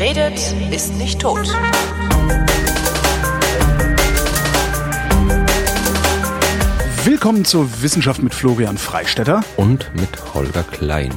Wer redet, ist nicht tot. Willkommen zur Wissenschaft mit Florian Freistetter. Und mit Holger Klein.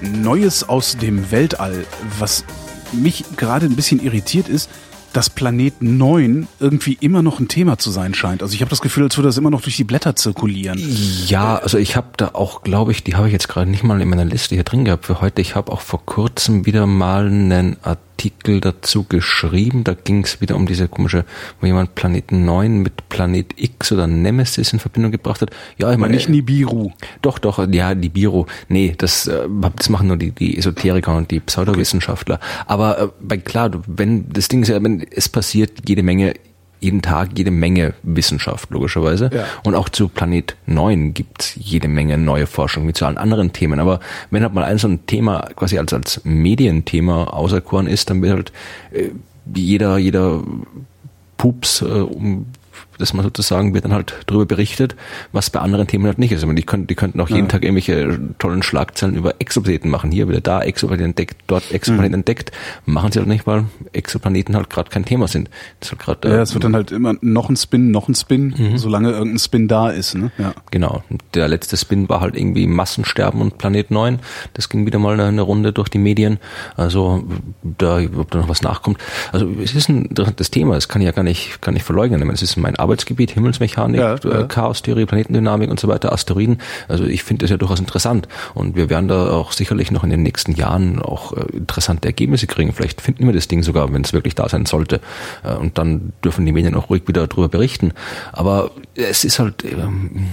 Neues aus dem Weltall, was mich gerade ein bisschen irritiert ist, dass Planet 9 irgendwie immer noch ein Thema zu sein scheint. Also ich habe das Gefühl, als würde das immer noch durch die Blätter zirkulieren. Ja, also ich habe da auch, glaube ich, die habe ich jetzt gerade nicht mal in meiner Liste hier drin gehabt für heute. Ich habe auch vor kurzem wieder mal einen Artikel Artikel dazu geschrieben. Da ging es wieder um diese komische, wo jemand Planeten 9 mit Planet X oder Nemesis in Verbindung gebracht hat. Ja, ich meine. Nicht Nibiru. Doch, doch, ja, Nibiru. Nee, das, äh, das machen nur die, die Esoteriker und die Pseudowissenschaftler. Aber äh, bei klar, wenn das Ding ist ja, wenn es passiert jede Menge jeden Tag jede Menge Wissenschaft, logischerweise. Ja. Und auch zu Planet 9 gibt's jede Menge neue Forschung, wie zu allen anderen Themen. Aber wenn halt mal ein so ein Thema quasi als, als Medienthema auserkoren ist, dann wird halt äh, jeder, jeder Pups äh, um dass man sozusagen wird dann halt darüber berichtet, was bei anderen Themen halt nicht ist. Ich meine, die könnten, die könnten auch jeden ja. Tag irgendwelche tollen Schlagzeilen über Exoplaneten machen. Hier wieder da Exoplaneten entdeckt, dort Exoplaneten mhm. entdeckt. Machen sie halt nicht, weil Exoplaneten halt gerade kein Thema sind. Das halt grad, ja, äh, es wird dann halt immer noch ein Spin, noch ein Spin, mhm. solange irgendein Spin da ist. Ne? Ja. Genau. Der letzte Spin war halt irgendwie Massensterben und Planet 9. Das ging wieder mal eine, eine Runde durch die Medien. Also da, ob da noch was nachkommt. Also es ist ein interessantes Thema. Das kann ich ja gar nicht, gar nicht verleugnen. Ich meine, es ist mein Arbeitsgebiet, Himmelsmechanik, ja, äh, ja. Chaostheorie, Planetendynamik und so weiter, Asteroiden. Also ich finde das ja durchaus interessant und wir werden da auch sicherlich noch in den nächsten Jahren auch äh, interessante Ergebnisse kriegen. Vielleicht finden wir das Ding sogar, wenn es wirklich da sein sollte. Äh, und dann dürfen die Medien auch ruhig wieder darüber berichten. Aber es ist halt ähm,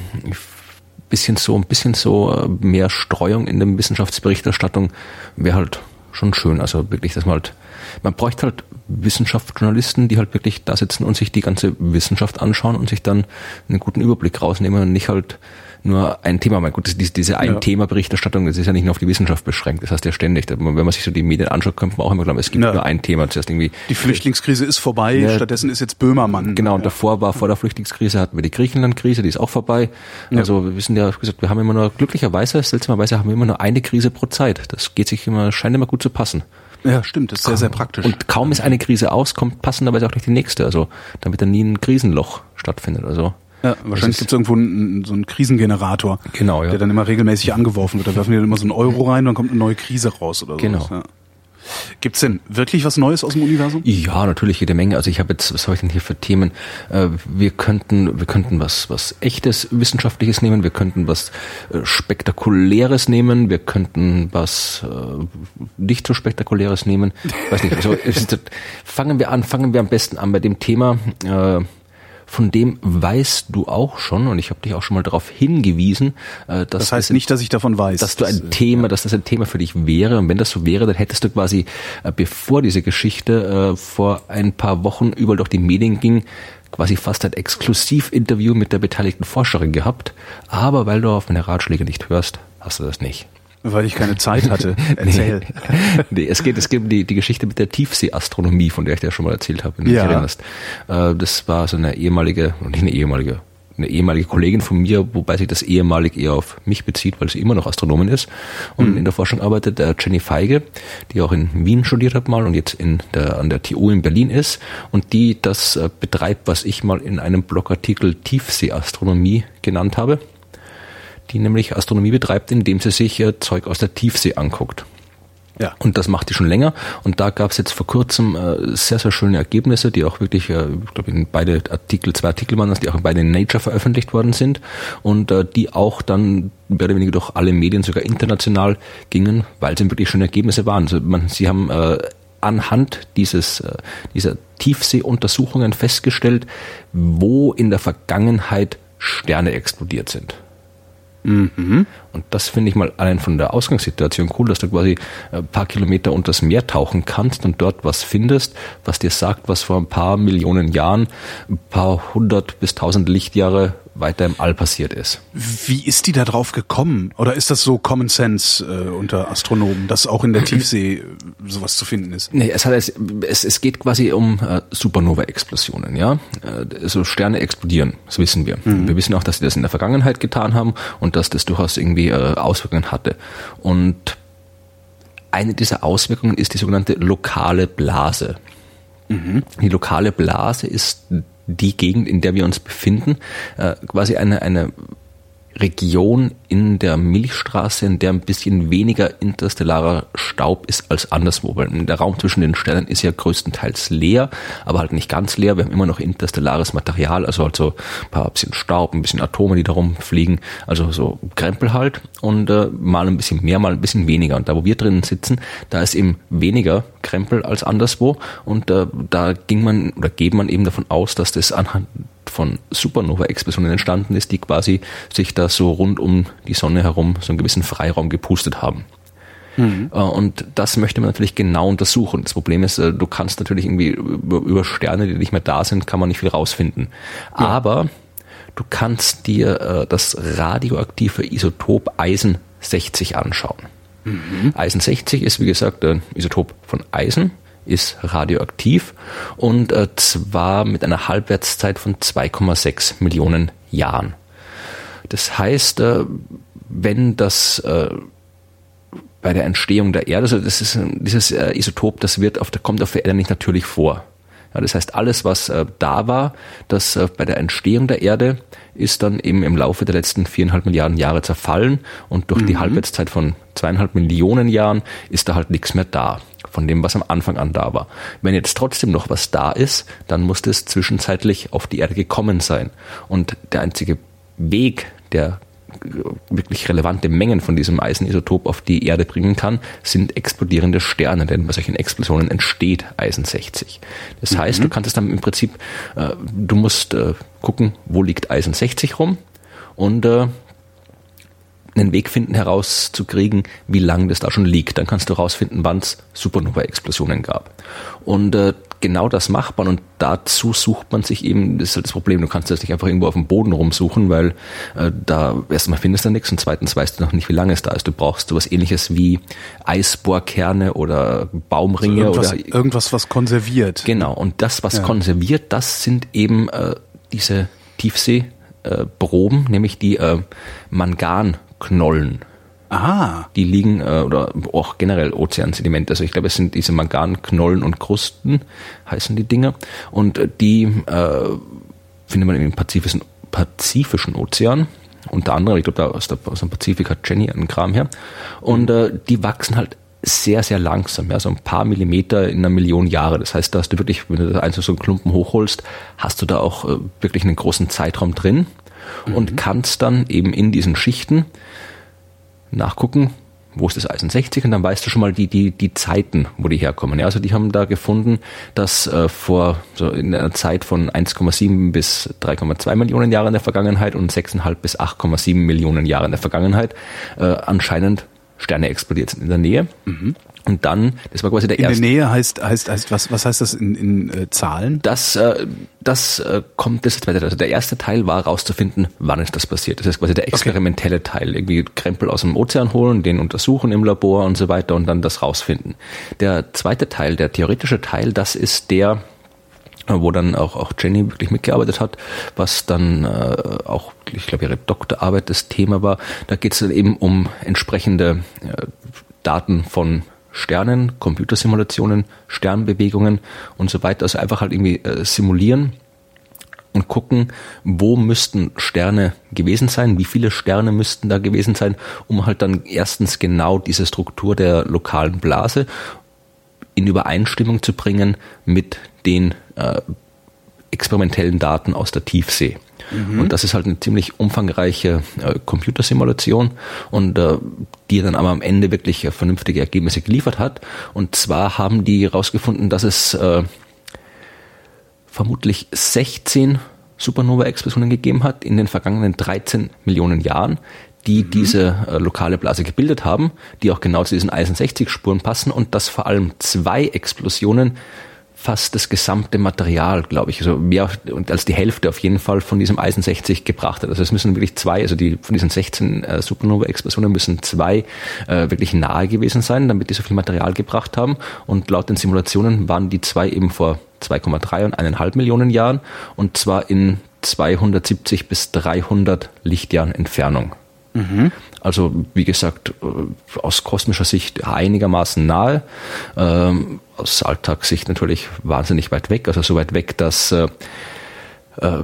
bisschen so, ein bisschen so mehr Streuung in der Wissenschaftsberichterstattung wäre halt schon schön. Also wirklich, dass man halt, man bräuchte halt Wissenschaftsjournalisten, die halt wirklich da sitzen und sich die ganze Wissenschaft anschauen und sich dann einen guten Überblick rausnehmen und nicht halt nur ein Thema. Mein gut, diese, diese Ein-Thema-Berichterstattung, das ist ja nicht nur auf die Wissenschaft beschränkt. Das heißt ja ständig, wenn man sich so die Medien anschaut, könnte man auch immer glauben, es gibt ja. nur ein Thema. Zuerst irgendwie. Die Flüchtlingskrise ist vorbei, ja, stattdessen ist jetzt Böhmermann. Genau, und davor war, vor der Flüchtlingskrise hatten wir die Griechenland-Krise, die ist auch vorbei. Also wir wissen ja, gesagt, wir haben immer nur, glücklicherweise, seltsamerweise haben wir immer nur eine Krise pro Zeit. Das geht sich immer, scheint immer gut zu passen. Ja, stimmt, das ist sehr, sehr praktisch. Und kaum ist eine Krise aus, kommt passender auch nicht die nächste. Also damit dann nie ein Krisenloch stattfindet. Also ja, wahrscheinlich gibt es irgendwo einen, so einen Krisengenerator, genau, ja. der dann immer regelmäßig angeworfen wird. Da werfen die dann immer so einen Euro rein und dann kommt eine neue Krise raus oder so. Genau. Ja. Gibt's denn wirklich was Neues aus dem Universum? Ja, natürlich jede Menge. Also ich habe jetzt, was habe ich denn hier für Themen? Äh, wir könnten, wir könnten was, was echtes Wissenschaftliches nehmen. Wir könnten was äh, spektakuläres nehmen. Wir könnten was äh, nicht so spektakuläres nehmen. Weiß nicht. Also fangen wir an. Fangen wir am besten an bei dem Thema von dem weißt du auch schon, und ich habe dich auch schon mal darauf hingewiesen, äh, dass das heißt nicht, dass ich davon weiß, dass du ein Thema, dass das ein Thema für dich wäre. Und wenn das so wäre, dann hättest du quasi, äh, bevor diese Geschichte äh, vor ein paar Wochen überall durch die Medien ging, quasi fast ein Exklusivinterview mit der beteiligten Forscherin gehabt. Aber weil du auf meine Ratschläge nicht hörst, hast du das nicht. Weil ich keine Zeit hatte. Erzähl. nee, nee, es geht, es geht um die, die Geschichte mit der Tiefseeastronomie, von der ich dir schon mal erzählt habe, wenn du ja. dich erinnerst. Äh, das war so eine ehemalige, nicht eine ehemalige, eine ehemalige Kollegin von mir, wobei sich das ehemalig eher auf mich bezieht, weil sie immer noch Astronomin ist und mhm. in der Forschung arbeitet, der Jenny Feige, die auch in Wien studiert hat mal und jetzt in der, an der TU in Berlin ist und die das äh, betreibt, was ich mal in einem Blogartikel Tiefseeastronomie genannt habe die nämlich Astronomie betreibt, indem sie sich äh, Zeug aus der Tiefsee anguckt. Ja. Und das macht die schon länger. Und da gab es jetzt vor kurzem äh, sehr, sehr schöne Ergebnisse, die auch wirklich, äh, ich glaube, in beide Artikel, zwei Artikel waren das, die auch beide in Nature veröffentlicht worden sind und äh, die auch dann mehr oder weniger durch alle Medien, sogar international gingen, weil sie wirklich schöne Ergebnisse waren. Also man, sie haben äh, anhand dieses, äh, dieser Tiefseeuntersuchungen festgestellt, wo in der Vergangenheit Sterne explodiert sind. Mhm. Und das finde ich mal allein von der Ausgangssituation cool, dass du quasi ein paar Kilometer unters Meer tauchen kannst und dort was findest, was dir sagt, was vor ein paar Millionen Jahren, ein paar hundert bis tausend Lichtjahre weiter im All passiert ist. Wie ist die da drauf gekommen? Oder ist das so Common Sense äh, unter Astronomen, dass auch in der Tiefsee äh, sowas zu finden ist? Nee, es, hat, es, es geht quasi um äh, Supernova-Explosionen, ja. Äh, also Sterne explodieren, das wissen wir. Mhm. Wir wissen auch, dass sie das in der Vergangenheit getan haben und dass das durchaus irgendwie äh, Auswirkungen hatte. Und eine dieser Auswirkungen ist die sogenannte lokale Blase. Mhm. Die lokale Blase ist die Gegend, in der wir uns befinden, äh, quasi eine, eine Region in der Milchstraße, in der ein bisschen weniger interstellarer Staub ist als anderswo, weil der Raum zwischen den Sternen ist ja größtenteils leer, aber halt nicht ganz leer. Wir haben immer noch interstellares Material, also halt so ein paar bisschen Staub, ein bisschen Atome, die da rumfliegen, also so Krempel halt und äh, mal ein bisschen mehr, mal ein bisschen weniger. Und da, wo wir drinnen sitzen, da ist eben weniger Krempel als anderswo und äh, da ging man oder geht man eben davon aus, dass das anhand von Supernova-Explosionen entstanden ist, die quasi sich da so rund um die Sonne herum so einen gewissen Freiraum gepustet haben. Mhm. Und das möchte man natürlich genau untersuchen. Das Problem ist, äh, du kannst natürlich irgendwie über, Sterne, die nicht mehr da sind, kann man nicht viel rausfinden. Ja. Aber du kannst dir äh, das radioaktive Isotop Eisen 60 anschauen. Mhm. Eisen 60 ist, wie gesagt, ein Isotop von Eisen ist radioaktiv und äh, zwar mit einer Halbwertszeit von 2,6 Millionen Jahren. Das heißt, äh, wenn das äh, bei der Entstehung der Erde, also das ist dieses Isotop, das wird auf der, kommt auf der Erde nicht natürlich vor. Ja, das heißt, alles, was da war, das bei der Entstehung der Erde ist dann eben im Laufe der letzten viereinhalb Milliarden Jahre zerfallen und durch mhm. die Halbwertszeit von zweieinhalb Millionen Jahren ist da halt nichts mehr da von dem, was am Anfang an da war. Wenn jetzt trotzdem noch was da ist, dann muss das zwischenzeitlich auf die Erde gekommen sein. Und der einzige Weg, der wirklich relevante Mengen von diesem Eisenisotop auf die Erde bringen kann, sind explodierende Sterne, denn bei solchen Explosionen entsteht Eisen 60. Das mhm. heißt, du kannst es dann im Prinzip, äh, du musst äh, gucken, wo liegt Eisen 60 rum und äh, einen Weg finden herauszukriegen, wie lange das da schon liegt. Dann kannst du herausfinden, wann es Supernova-Explosionen gab. Und äh, genau das macht man und dazu sucht man sich eben, das ist halt das Problem, du kannst das nicht einfach irgendwo auf dem Boden rumsuchen, weil äh, da erstmal findest du nichts und zweitens weißt du noch nicht, wie lange es da ist. Du brauchst sowas ähnliches wie Eisbohrkerne oder Baumringe also irgendwas, oder irgendwas, was konserviert. Genau, und das, was ja. konserviert, das sind eben äh, diese Tiefsee äh, Proben, nämlich die äh, Mangan Knollen. Aha. Die liegen, äh, oder auch generell Ozeansedimente. Also ich glaube, es sind diese Manganknollen und Krusten, heißen die Dinger. Und äh, die äh, findet man im Pazifischen, Pazifischen Ozean. Unter anderem, ich glaube, da aus, der, aus dem Pazifik hat Jenny einen Kram her. Und äh, die wachsen halt sehr, sehr langsam, ja, so ein paar Millimeter in einer Million Jahre. Das heißt, da hast du wirklich, wenn du da einzeln so einen Klumpen hochholst, hast du da auch äh, wirklich einen großen Zeitraum drin mhm. und kannst dann eben in diesen Schichten nachgucken, wo ist das Eisen 60 und dann weißt du schon mal die, die, die Zeiten, wo die herkommen. Ja, also die haben da gefunden, dass äh, vor so in einer Zeit von 1,7 bis 3,2 Millionen Jahren in der Vergangenheit und 6,5 bis 8,7 Millionen Jahren in der Vergangenheit äh, anscheinend Sterne explodiert sind in der Nähe. Mhm. Und dann, das war quasi der in erste. In der Nähe heißt, heißt, heißt was, was heißt das in, in äh, Zahlen? Das, äh, das äh, kommt, das zweite, also der erste Teil war herauszufinden, wann ist das passiert. Das ist quasi der experimentelle okay. Teil. Irgendwie Krempel aus dem Ozean holen, den untersuchen im Labor und so weiter und dann das rausfinden. Der zweite Teil, der theoretische Teil, das ist der, wo dann auch, auch Jenny wirklich mitgearbeitet hat, was dann äh, auch, ich glaube, ihre Doktorarbeit das Thema war. Da geht es dann eben um entsprechende äh, Daten von Sternen, Computersimulationen, Sternbewegungen und so weiter. Also einfach halt irgendwie äh, simulieren und gucken, wo müssten Sterne gewesen sein, wie viele Sterne müssten da gewesen sein, um halt dann erstens genau diese Struktur der lokalen Blase in Übereinstimmung zu bringen mit den äh, experimentellen Daten aus der Tiefsee. Mhm. Und das ist halt eine ziemlich umfangreiche äh, Computersimulation und äh, die dann aber am Ende wirklich äh, vernünftige Ergebnisse geliefert hat. Und zwar haben die herausgefunden, dass es äh, vermutlich 16 Supernova-Explosionen gegeben hat in den vergangenen 13 Millionen Jahren, die mhm. diese äh, lokale Blase gebildet haben, die auch genau zu diesen Eisen 60 Spuren passen und dass vor allem zwei Explosionen fast das gesamte Material, glaube ich, also mehr als die Hälfte auf jeden Fall von diesem Eisen 60 gebracht hat. Also es müssen wirklich zwei, also die von diesen 16 äh, Supernova-Explosionen müssen zwei äh, wirklich nahe gewesen sein, damit die so viel Material gebracht haben. Und laut den Simulationen waren die zwei eben vor 2,3 und 1,5 Millionen Jahren und zwar in 270 bis 300 Lichtjahren Entfernung Mhm. Also wie gesagt, äh, aus kosmischer Sicht einigermaßen nahe, ähm, aus Alltagssicht natürlich wahnsinnig weit weg, also so weit weg, dass äh, äh,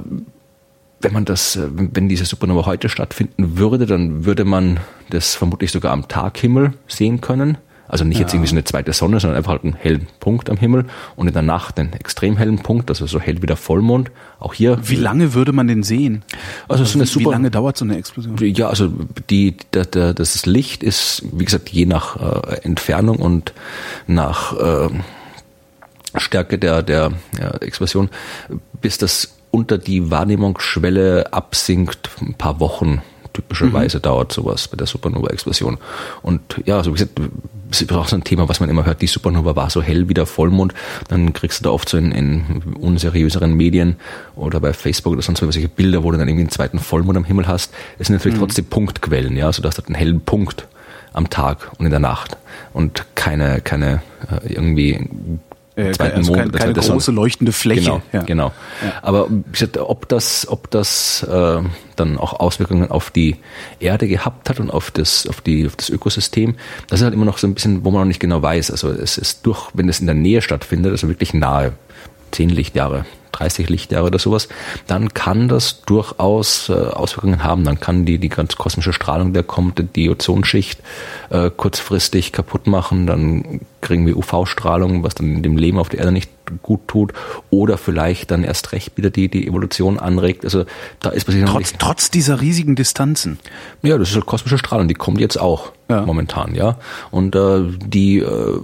wenn man das, äh, wenn diese Supernova heute stattfinden würde, dann würde man das vermutlich sogar am Taghimmel sehen können. Also nicht ja. jetzt irgendwie so eine zweite Sonne, sondern einfach halt einen hellen Punkt am Himmel und in der Nacht einen extrem hellen Punkt, also so hell wie der Vollmond. Auch hier. Wie lange würde man den sehen? Also, so eine super, wie lange dauert so eine Explosion? Ja, also die, der, der, das Licht ist, wie gesagt, je nach äh, Entfernung und nach äh, Stärke der, der ja, Explosion, bis das unter die Wahrnehmungsschwelle absinkt, ein paar Wochen typischerweise mhm. dauert sowas bei der Supernova-Explosion. Und ja, so wie gesagt, das ist auch so ein Thema, was man immer hört, die Supernova war so hell wie der Vollmond. Dann kriegst du da oft so in, in unseriöseren Medien oder bei Facebook oder sonst was solche Bilder, wo du dann irgendwie einen zweiten Vollmond am Himmel hast. Es sind natürlich mhm. trotzdem Punktquellen, ja, so dass du einen hellen Punkt am Tag und in der Nacht und keine, keine äh, irgendwie äh, zweiten also Mond. Keine, keine große leuchtende Fläche. Genau, ja. genau. Ja. Aber gesagt, ob das, ob das äh, dann auch Auswirkungen auf die Erde gehabt hat und auf das, auf die, auf das Ökosystem, das ist halt immer noch so ein bisschen, wo man noch nicht genau weiß. Also es ist durch, wenn es in der Nähe stattfindet, also wirklich nahe, zehn Lichtjahre 30 Lichtjahre oder sowas, dann kann das durchaus äh, Auswirkungen haben. Dann kann die, die ganz kosmische Strahlung, der kommt, die Ozonschicht äh, kurzfristig kaputt machen. Dann kriegen wir UV-Strahlung, was dann dem Leben auf der Erde nicht gut tut. Oder vielleicht dann erst recht wieder die, die Evolution anregt. Also da ist passiert trotz, trotz dieser riesigen Distanzen. Ja, das ist halt kosmische Strahlung, die kommt jetzt auch ja. momentan, ja. Und äh, die äh,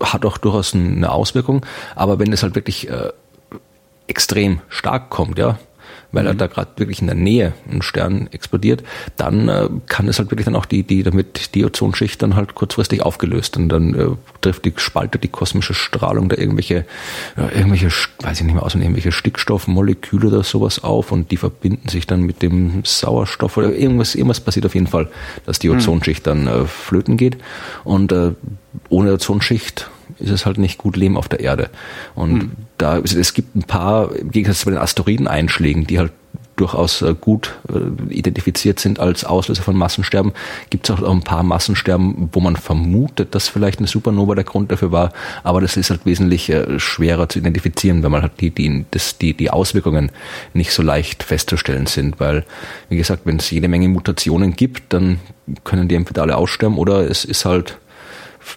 hat auch durchaus eine Auswirkung. Aber wenn es halt wirklich äh, extrem stark kommt, ja, weil er mhm. da gerade wirklich in der Nähe ein Stern explodiert, dann äh, kann es halt wirklich dann auch die, die damit die Ozonschicht dann halt kurzfristig aufgelöst und dann äh, trifft die spaltet die kosmische Strahlung da irgendwelche, äh, irgendwelche, weiß ich nicht mehr aus, irgendwelche Stickstoffmoleküle oder sowas auf und die verbinden sich dann mit dem Sauerstoff oder irgendwas, irgendwas passiert auf jeden Fall, dass die mhm. Ozonschicht dann äh, flöten geht und äh, ohne Ozonschicht ist es halt nicht gut Leben auf der Erde. Und mhm. Da, es gibt ein paar, im Gegensatz zu den Asteroideneinschlägen, die halt durchaus äh, gut äh, identifiziert sind als Auslöser von Massensterben, gibt es auch ein paar Massensterben, wo man vermutet, dass vielleicht eine Supernova der Grund dafür war, aber das ist halt wesentlich äh, schwerer zu identifizieren, weil man halt die, die, das, die, die Auswirkungen nicht so leicht festzustellen sind, weil, wie gesagt, wenn es jede Menge Mutationen gibt, dann können die entweder alle aussterben oder es ist halt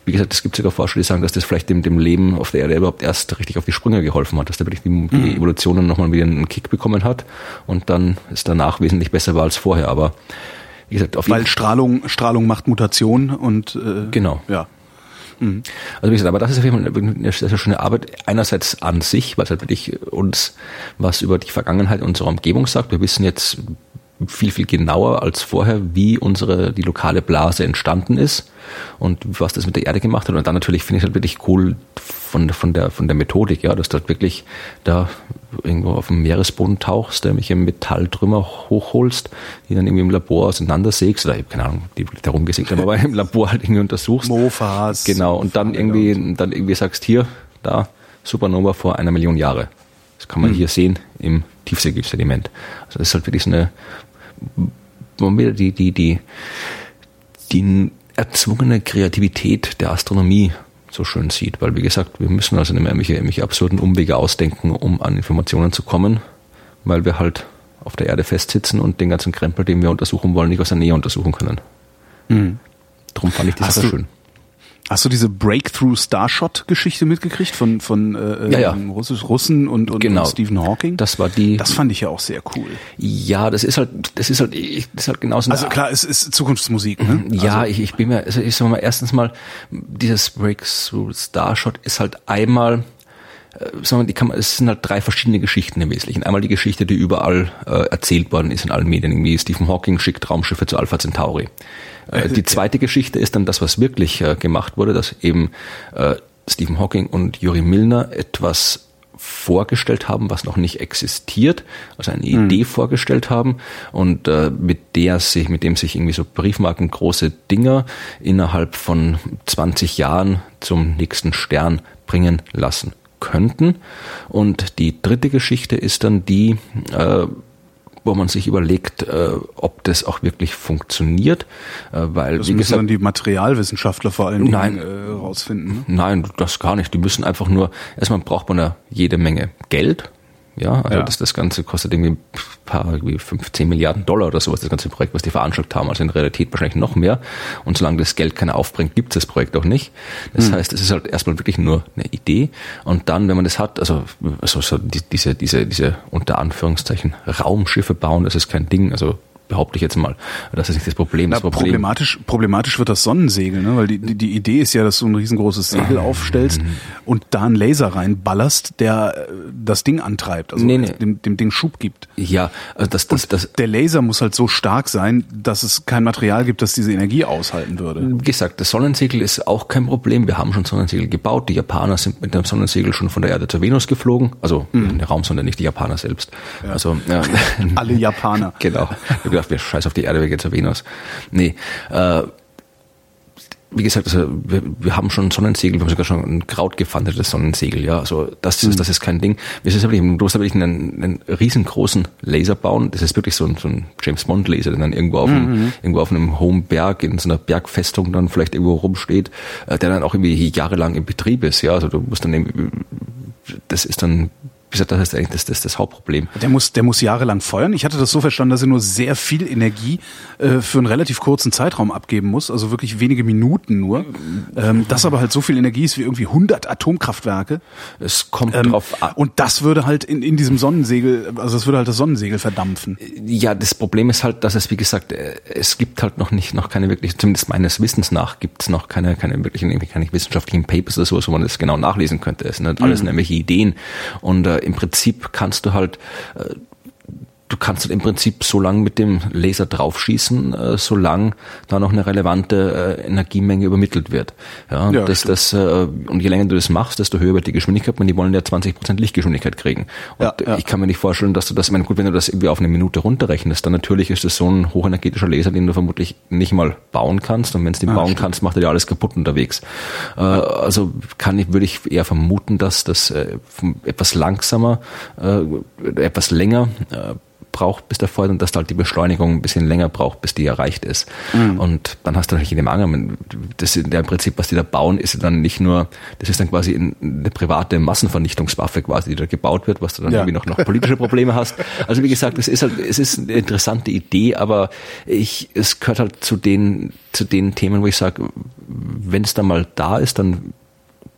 wie gesagt, es gibt sogar Forscher, die sagen, dass das vielleicht dem, dem Leben auf der Erde überhaupt erst richtig auf die Sprünge geholfen hat, dass da wirklich die, die mhm. Evolution dann nochmal wieder einen Kick bekommen hat und dann es danach wesentlich besser war als vorher. Aber wie gesagt, auf Weil Strahlung, Strahlung macht Mutation und äh, genau. Ja. Mhm. Also wie gesagt, aber das ist auf jeden Fall eine sehr schöne Arbeit. Einerseits an sich, weil es halt wirklich uns was über die Vergangenheit unserer Umgebung sagt. Wir wissen jetzt viel, viel genauer als vorher, wie unsere, die lokale Blase entstanden ist und was das mit der Erde gemacht hat. Und dann natürlich finde ich halt wirklich cool von, von der, von der Methodik, ja, dass du halt wirklich da irgendwo auf dem Meeresboden tauchst, da irgendwelche Metalltrümmer hochholst, die dann irgendwie im Labor auseinandersägst, oder ich habe keine Ahnung, die da rumgesägt haben, aber im Labor halt irgendwie untersuchst. Mofas. Genau, und dann irgendwie, dann irgendwie sagst, hier, da, Supernova vor einer Million Jahre. Das kann man mhm. hier sehen im Tiefseesediment. Also das ist halt wirklich so eine, wo man wieder die, die, die, die erzwungene Kreativität der Astronomie so schön sieht, weil wie gesagt, wir müssen also nicht mehr irgendwelche, irgendwelche absurden Umwege ausdenken, um an Informationen zu kommen, weil wir halt auf der Erde festsitzen und den ganzen Krempel, den wir untersuchen wollen, nicht aus der Nähe untersuchen können. Mhm. Darum fand ich die Sache schön. Hast du diese Breakthrough Starshot-Geschichte mitgekriegt von von äh, ja, ja. Russisch, Russen und, und, genau. und Stephen Hawking? Das war die. Das fand ich ja auch sehr cool. Ja, das ist halt, das ist halt, das ist halt genauso. Also klar, es ist Zukunftsmusik. Ne? Ja, also. ich, ich bin mir, also ich sag mal, erstens mal, dieses Breakthrough Starshot ist halt einmal äh, sagen wir, die kann man, es sind halt drei verschiedene Geschichten im Wesentlichen. Einmal die Geschichte, die überall äh, erzählt worden ist in allen Medien, irgendwie Stephen Hawking schickt Raumschiffe zu Alpha Centauri. Äh, die zweite Geschichte ist dann das, was wirklich äh, gemacht wurde, dass eben äh, Stephen Hawking und Juri Milner etwas vorgestellt haben, was noch nicht existiert, also eine mhm. Idee vorgestellt haben und äh, mit der sich, mit dem sich irgendwie so Briefmarken große Dinger innerhalb von 20 Jahren zum nächsten Stern bringen lassen könnten. Und die dritte Geschichte ist dann die, äh, wo man sich überlegt, äh, ob das auch wirklich funktioniert, äh, weil das wie müssen gesagt, dann die Materialwissenschaftler vor allem nein, äh, rausfinden. Ne? Nein, das gar nicht. Die müssen einfach nur erstmal braucht man da jede Menge Geld, ja, also ja. Das, das Ganze kostet irgendwie ein paar, irgendwie 15 Milliarden Dollar oder sowas, das ganze Projekt, was die veranstaltet haben. Also in Realität wahrscheinlich noch mehr. Und solange das Geld keiner aufbringt, gibt es das Projekt auch nicht. Das hm. heißt, es ist halt erstmal wirklich nur eine Idee. Und dann, wenn man das hat, also, also so diese, diese, diese unter Anführungszeichen Raumschiffe bauen, das ist kein Ding. Also behaupte ich jetzt mal. Das ist nicht das Problem. Das Na, Problem problematisch, problematisch wird das Sonnensegel, ne? weil die, die, die Idee ist ja, dass du ein riesengroßes Segel aufstellst mhm. und da einen Laser reinballerst, der äh, das Ding antreibt, also nee, nee. Dem, dem Ding Schub gibt. Ja, also das, das, das, der Laser muss halt so stark sein, dass es kein Material gibt, das diese Energie aushalten würde. Wie gesagt, das Sonnensegel ist auch kein Problem. Wir haben schon Sonnensegel gebaut. Die Japaner sind mit dem Sonnensegel schon von der Erde zur Venus geflogen. Also mhm. in der Raumsonde, nicht die Japaner selbst. Ja. Also ja. alle Japaner. genau gedacht, wir scheiß auf die Erde, wir gehen zur Venus. Nee, äh, wie gesagt, also wir, wir haben schon Sonnensegel, wir haben sogar schon ein krautgefandetes Sonnensegel, ja. Also das ist, mhm. das ist kein Ding. Wir sind wirklich, du musst wirklich einen, einen riesengroßen Laser bauen. Das ist wirklich so ein, so ein James Bond Laser, der dann irgendwo auf, einem, mhm. irgendwo auf einem hohen Berg in so einer Bergfestung dann vielleicht irgendwo rumsteht, äh, der dann auch irgendwie jahrelang im Betrieb ist, ja. Also du musst dann eben, das ist dann gesagt, das ist eigentlich das, das, das Hauptproblem. Der muss, der muss jahrelang feuern. Ich hatte das so verstanden, dass er nur sehr viel Energie äh, für einen relativ kurzen Zeitraum abgeben muss, also wirklich wenige Minuten nur. Ähm, das aber halt so viel Energie ist wie irgendwie 100 Atomkraftwerke. Es kommt ähm, drauf an. Und das würde halt in, in diesem Sonnensegel, also das würde halt das Sonnensegel verdampfen. Ja, das Problem ist halt, dass es, wie gesagt, äh, es gibt halt noch nicht, noch keine wirklich, zumindest meines Wissens nach, gibt es noch keine, keine wirklichen, keine wissenschaftlichen Papers oder sowas, wo man das genau nachlesen könnte. Es sind halt alles mhm. nämlich Ideen. Und äh, im Prinzip kannst du halt äh, du kannst halt im Prinzip so lang mit dem Laser draufschießen, äh, solange da noch eine relevante äh, Energiemenge übermittelt wird. Ja, ja das, das, äh, und je länger du das machst, desto höher wird die Geschwindigkeit, weil die wollen ja 20% Lichtgeschwindigkeit kriegen. Und ja, ja. ich kann mir nicht vorstellen, dass du das, ich meine, gut, wenn du das irgendwie auf eine Minute runterrechnest, dann natürlich ist das so ein hochenergetischer Laser, den du vermutlich nicht mal bauen kannst. Und wenn du den ah, bauen stimmt. kannst, macht er dir alles kaputt unterwegs. Äh, also kann ich, würde ich eher vermuten, dass das äh, etwas langsamer, äh, etwas länger äh, braucht, bis der Feuer und dass da halt die Beschleunigung ein bisschen länger braucht, bis die erreicht ist. Mhm. Und dann hast du natürlich in dem Angel, das ist ja im Prinzip, was die da bauen, ist dann nicht nur, das ist dann quasi eine private Massenvernichtungswaffe quasi, die da gebaut wird, was du dann ja. irgendwie noch, noch politische Probleme hast. Also wie gesagt, es ist halt, es ist eine interessante Idee, aber ich, es gehört halt zu den, zu den Themen, wo ich sage, wenn es dann mal da ist, dann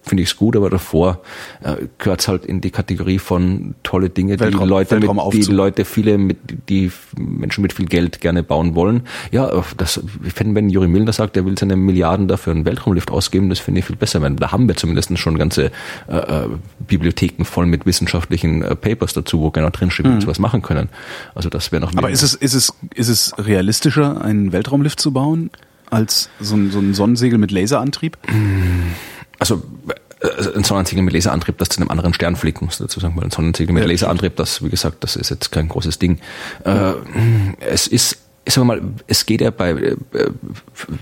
finde ich es gut, aber davor äh, gehört es halt in die Kategorie von tolle Dinge, Weltraum, die Leute, mit, die Leute viele mit, die Menschen mit viel Geld gerne bauen wollen. Ja, das, ich finde, wenn Juri Milner sagt, er will seine Milliarden dafür einen Weltraumlift ausgeben, das finde ich viel besser, weil da haben wir zumindest schon ganze äh, äh, Bibliotheken voll mit wissenschaftlichen äh, Papers dazu, wo genau drinsteht, wie mhm. wir sowas machen können. Also das wäre noch. Aber ist es, ist es, ist es realistischer, einen Weltraumlift zu bauen? als so ein, so ein Sonnensegel mit Laserantrieb? Also äh, ein Sonnensegel mit Laserantrieb, das zu einem anderen Stern fliegt, muss dazu sagen, weil ein Sonnensegel mit ja. Laserantrieb, das, wie gesagt, das ist jetzt kein großes Ding. Äh, es ist ich sag mal, es geht ja bei, äh,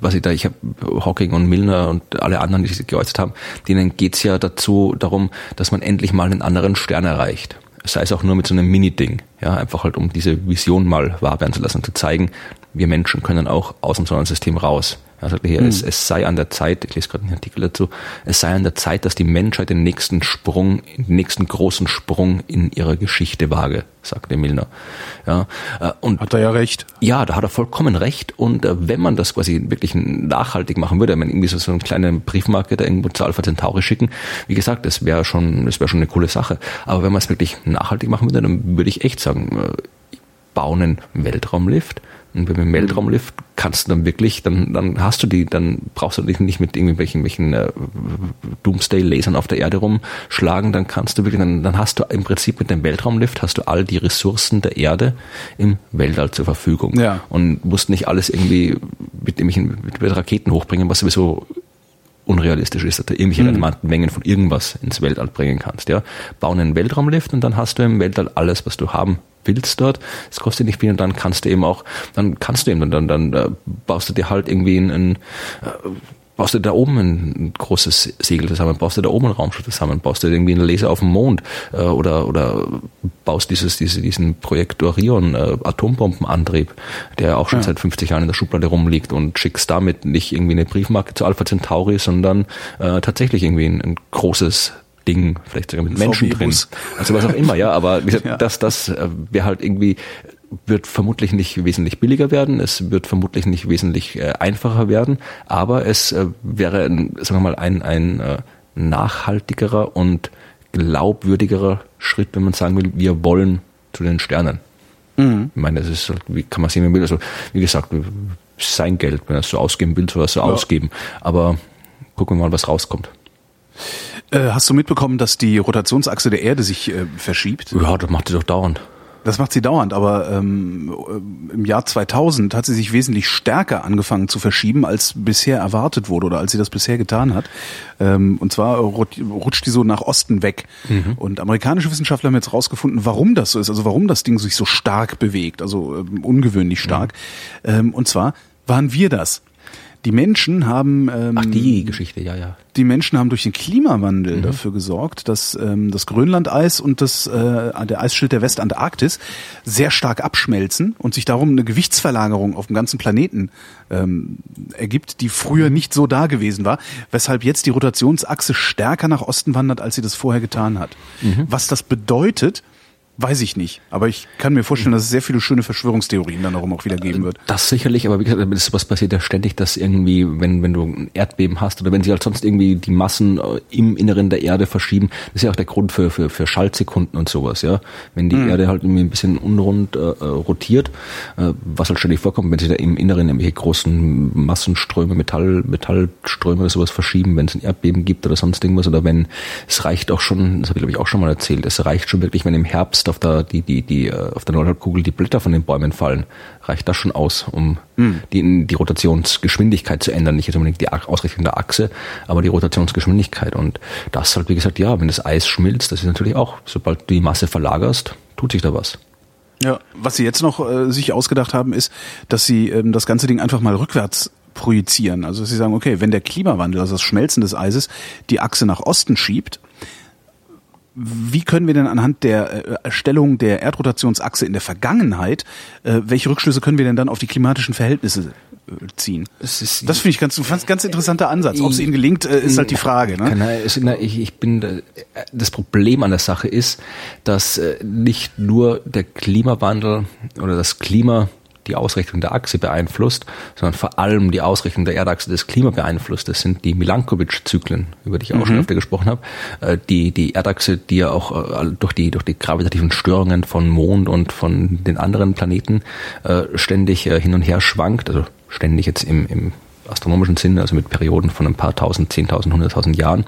was ich da, ich habe Hawking und Milner und alle anderen, die sich geäußert haben, denen geht's ja dazu darum, dass man endlich mal einen anderen Stern erreicht. Sei es auch nur mit so einem Mini-Ding, ja, einfach halt um diese Vision mal wahr werden zu lassen, zu zeigen, wir Menschen können auch aus dem Sonnensystem raus. Er sagte hier, mhm. es, es, sei an der Zeit, ich lese gerade einen Artikel dazu, es sei an der Zeit, dass die Menschheit den nächsten Sprung, den nächsten großen Sprung in ihrer Geschichte wage, sagte Milner. Ja, äh, und hat er ja recht. Ja, da hat er vollkommen recht. Und äh, wenn man das quasi wirklich nachhaltig machen würde, wenn man irgendwie so, so eine kleine Briefmarke da irgendwo zu Alpha Centauri schicken, wie gesagt, das wäre schon, das wäre schon eine coole Sache. Aber wenn man es wirklich nachhaltig machen würde, dann würde ich echt sagen, äh, bauen einen Weltraumlift, und beim Weltraumlift kannst du dann wirklich, dann, dann hast du die, dann brauchst du dich nicht mit irgendwelchen welchen, äh, Doomsday-Lasern auf der Erde rumschlagen, dann kannst du wirklich, dann, dann hast du im Prinzip mit dem Weltraumlift hast du all die Ressourcen der Erde im Weltall zur Verfügung. Ja. Und musst nicht alles irgendwie mit irgendwelchen mit, mit Raketen hochbringen, was sowieso unrealistisch ist, dass du irgendwelche mhm. relevanten Mengen von irgendwas ins Weltall bringen kannst. Ja? Bauen einen Weltraumlift und dann hast du im Weltall alles, was du haben willst dort. Es kostet nicht viel und dann kannst du eben auch, dann kannst du eben, dann, dann, dann äh, baust du dir halt irgendwie ein, ein äh, baust du da oben ein großes Segel zusammen, baust du da oben ein Raumschiff zusammen, baust du irgendwie einen Laser auf dem Mond äh, oder, oder baust dieses, diese, diesen Projekt Orion äh, Atombombenantrieb, der auch schon ja. seit 50 Jahren in der Schublade rumliegt und schickst damit nicht irgendwie eine Briefmarke zu Alpha Centauri, sondern äh, tatsächlich irgendwie ein, ein großes Ding, vielleicht sogar mit Menschen drin. Also was auch immer, ja, aber ja. das, das äh, wäre halt irgendwie wird vermutlich nicht wesentlich billiger werden, es wird vermutlich nicht wesentlich äh, einfacher werden, aber es äh, wäre, sagen wir mal, ein, ein äh, nachhaltigerer und glaubwürdigerer Schritt, wenn man sagen will, wir wollen zu den Sternen. Mhm. Ich meine, das ist, wie kann man sehen, wie man will. Also, wie gesagt, sein Geld, wenn er es so ausgeben will, soll er es so ja. ausgeben. Aber gucken wir mal, was rauskommt. Äh, hast du mitbekommen, dass die Rotationsachse der Erde sich äh, verschiebt? Ja, das macht sie doch dauernd. Das macht sie dauernd, aber ähm, im Jahr 2000 hat sie sich wesentlich stärker angefangen zu verschieben, als bisher erwartet wurde oder als sie das bisher getan hat. Ähm, und zwar rutscht die so nach Osten weg. Mhm. Und amerikanische Wissenschaftler haben jetzt rausgefunden, warum das so ist, also warum das Ding sich so stark bewegt, also ähm, ungewöhnlich stark. Mhm. Ähm, und zwar waren wir das. Die Menschen haben ähm, Ach, die Geschichte, ja, ja. Die Menschen haben durch den Klimawandel mhm. dafür gesorgt, dass ähm, das Grönlandeis und das äh, der Eisschild der Westantarktis sehr stark abschmelzen und sich darum eine Gewichtsverlagerung auf dem ganzen Planeten ähm, ergibt, die früher nicht so da gewesen war, weshalb jetzt die Rotationsachse stärker nach Osten wandert, als sie das vorher getan hat. Mhm. Was das bedeutet, Weiß ich nicht. Aber ich kann mir vorstellen, dass es sehr viele schöne Verschwörungstheorien dann darum auch wieder geben wird. Das sicherlich, aber wie gesagt, das was passiert ja ständig, dass irgendwie, wenn, wenn du ein Erdbeben hast oder wenn sich halt sonst irgendwie die Massen äh, im Inneren der Erde verschieben, das ist ja auch der Grund für, für, für Schaltsekunden und sowas, ja. Wenn die mhm. Erde halt irgendwie ein bisschen unrund äh, äh, rotiert, äh, was halt ständig vorkommt, wenn sich da im Inneren irgendwelche großen Massenströme, Metall, Metallströme oder sowas verschieben, wenn es ein Erdbeben gibt oder sonst irgendwas, oder wenn es reicht auch schon, das habe ich glaube ich auch schon mal erzählt, es reicht schon wirklich, wenn im Herbst jetzt auf der, die, die, die, äh, auf der Nordhalbkugel die Blätter von den Bäumen fallen, reicht das schon aus, um hm. die, die Rotationsgeschwindigkeit zu ändern. Nicht jetzt unbedingt die Ausrichtung der Achse, aber die Rotationsgeschwindigkeit. Und das halt, wie gesagt, ja, wenn das Eis schmilzt, das ist natürlich auch, sobald du die Masse verlagerst, tut sich da was. Ja, was sie jetzt noch äh, sich ausgedacht haben, ist, dass sie ähm, das ganze Ding einfach mal rückwärts projizieren. Also sie sagen, okay, wenn der Klimawandel, also das Schmelzen des Eises, die Achse nach Osten schiebt, wie können wir denn anhand der äh, Erstellung der Erdrotationsachse in der Vergangenheit, äh, welche Rückschlüsse können wir denn dann auf die klimatischen Verhältnisse äh, ziehen? Das, das finde ich ganz, ganz, ganz interessanter Ansatz. Ob es Ihnen gelingt, ist halt die Frage. Ne? Ich, ich bin, das Problem an der Sache ist, dass nicht nur der Klimawandel oder das Klima die Ausrichtung der Achse beeinflusst, sondern vor allem die Ausrichtung der Erdachse das Klima beeinflusst. Das sind die Milankovitch-Zyklen, über die ich auch mhm. schon öfter gesprochen habe. Äh, die, die Erdachse, die ja auch äh, durch die, durch die gravitativen Störungen von Mond und von den anderen Planeten äh, ständig hin und her schwankt, also ständig jetzt im, im astronomischen Sinne, also mit Perioden von ein paar tausend, zehntausend, hunderttausend Jahren.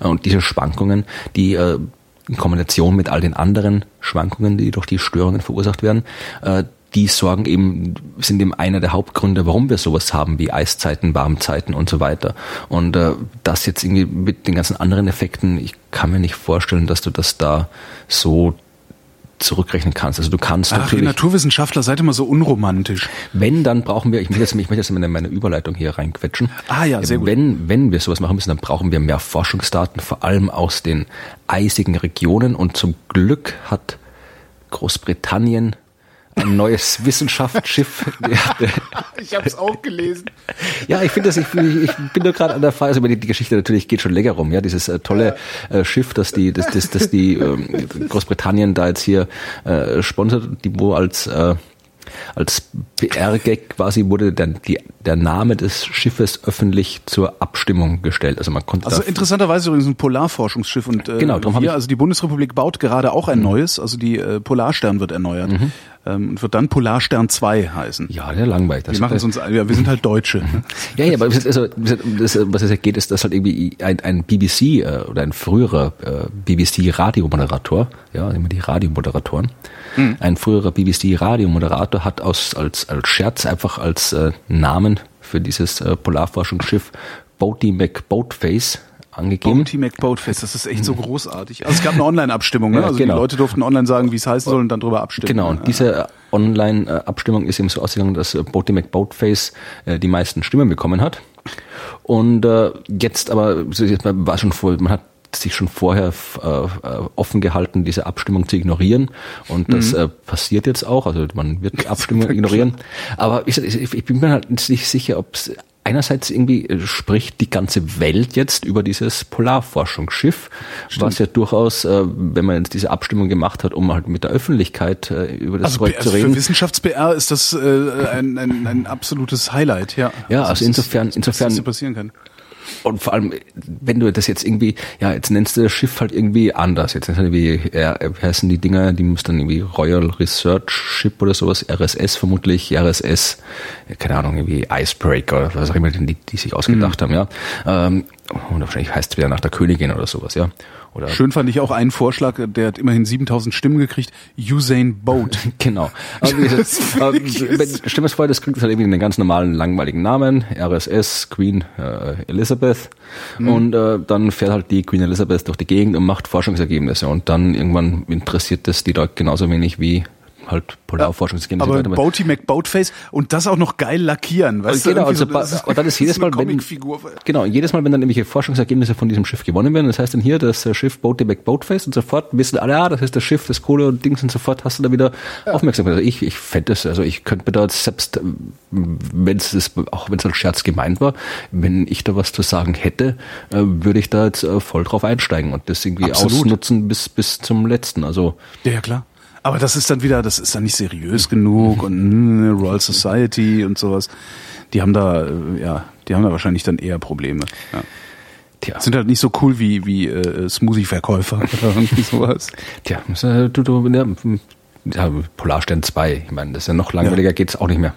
Und diese Schwankungen, die in Kombination mit all den anderen Schwankungen, die durch die Störungen verursacht werden, die sorgen eben, sind eben einer der Hauptgründe, warum wir sowas haben wie Eiszeiten, Warmzeiten und so weiter. Und äh, das jetzt irgendwie mit den ganzen anderen Effekten, ich kann mir nicht vorstellen, dass du das da so zurückrechnen kannst. Also du kannst Ach, natürlich. Naturwissenschaftler, seid immer so unromantisch. Wenn, dann brauchen wir, ich möchte jetzt, ich möchte jetzt in meine Überleitung hier reinquetschen. Ah ja, sehr gut. Wenn, wenn wir sowas machen müssen, dann brauchen wir mehr Forschungsdaten, vor allem aus den eisigen Regionen. Und zum Glück hat Großbritannien ein neues Wissenschaftsschiff. ich habe es auch gelesen. Ja, ich finde das, ich, ich bin nur gerade an der Phase, aber die, die, Geschichte natürlich geht schon länger rum. Ja, dieses äh, tolle äh, Schiff, das die, das, das, das die äh, Großbritannien da jetzt hier äh, sponsert, die wo als äh, als PR-Gag quasi wurde der, die, der Name des Schiffes öffentlich zur Abstimmung gestellt. Also man konnte Also interessanterweise übrigens ein Polarforschungsschiff und äh, genau, darum wir, also die Bundesrepublik baut gerade auch ein mhm. neues, also die äh, Polarstern wird erneuert. Mhm. Ähm, und wird dann Polarstern 2 heißen. Ja, der langweilig. Das wir machen uns, ja, wir sind halt Deutsche. Ja, ja, aber also, das, was es geht, ist, dass halt irgendwie ein, ein BBC äh, oder ein früherer äh, BBC-Radiomoderator, ja, immer die Radiomoderatoren, mhm. ein früherer BBC-Radiomoderator hat aus als als Scherz einfach als äh, Namen für dieses äh, Polarforschungsschiff Boaty McBoatface angegeben. Bounty McBoatface, das ist echt so großartig. Also es gab eine Online-Abstimmung, ne? also genau. die Leute durften online sagen, wie es heißen soll und dann drüber abstimmen. Genau, und diese Online-Abstimmung ist eben so ausgegangen, dass Boaty McBoatface äh, die meisten Stimmen bekommen hat. Und äh, jetzt aber, war schon vor, man hat sich schon vorher äh, äh, offen gehalten, diese Abstimmung zu ignorieren. Und das mhm. äh, passiert jetzt auch. Also man wird die Abstimmung ignorieren. Aber ich, ich, bin mir halt nicht sicher, ob es einerseits irgendwie äh, spricht die ganze Welt jetzt über dieses Polarforschungsschiff, Stimmt. was ja durchaus, äh, wenn man jetzt diese Abstimmung gemacht hat, um halt mit der Öffentlichkeit äh, über das also, Projekt also zu reden. Für Wissenschafts-PR ist das ein, ein, ein absolutes Highlight, ja. Ja, also, also insofern, insofern. Passieren kann. Und vor allem, wenn du das jetzt irgendwie, ja, jetzt nennst du das Schiff halt irgendwie anders. Jetzt nennst du irgendwie, ja, heißen die Dinger, die müssen dann irgendwie Royal Research Ship oder sowas, RSS vermutlich, RSS, keine Ahnung, irgendwie Icebreaker oder was auch immer, die, die sich ausgedacht mhm. haben, ja. Ähm, und wahrscheinlich heißt es wieder nach der Königin oder sowas, ja. Oder Schön fand ich auch einen Vorschlag, der hat immerhin 7000 Stimmen gekriegt, Usain Boat. genau. Wie gesagt, stell mir vor, das kriegt halt irgendwie einen ganz normalen, langweiligen Namen, RSS, Queen äh, Elizabeth. Mhm. Und äh, dann fährt halt die Queen Elizabeth durch die Gegend und macht Forschungsergebnisse. Und dann irgendwann interessiert das die da genauso wenig wie halt Polarforschungsgene. Aber Boaty McBoatface und das auch noch geil lackieren, weißt genau, also, du? So, und dann ist jedes Mal, wenn, genau, jedes Mal, wenn dann irgendwelche Forschungsergebnisse von diesem Schiff gewonnen werden, das heißt dann hier das Schiff Boaty McBoatface und sofort wissen alle, ja, das ist das Schiff, das Kohle und Dings und sofort hast du da wieder ja. Aufmerksamkeit. Also ich, ich fände es, also ich könnte mir da selbst, wenn es auch wenn es als Scherz gemeint war, wenn ich da was zu sagen hätte, äh, würde ich da jetzt äh, voll drauf einsteigen und das irgendwie Absolut. ausnutzen bis, bis zum letzten. Also. Ja, ja klar. Aber das ist dann wieder, das ist dann nicht seriös genug und mh, Royal Society und sowas. Die haben da, äh, ja, die haben da wahrscheinlich dann eher Probleme. Ja. Tja. Sind halt nicht so cool wie, wie äh, Smoothie-Verkäufer oder irgendwie sowas. Tja, du, du, ja, ja, Polarstern 2, ich meine, das ist ja noch langweiliger, ja. geht's auch nicht mehr.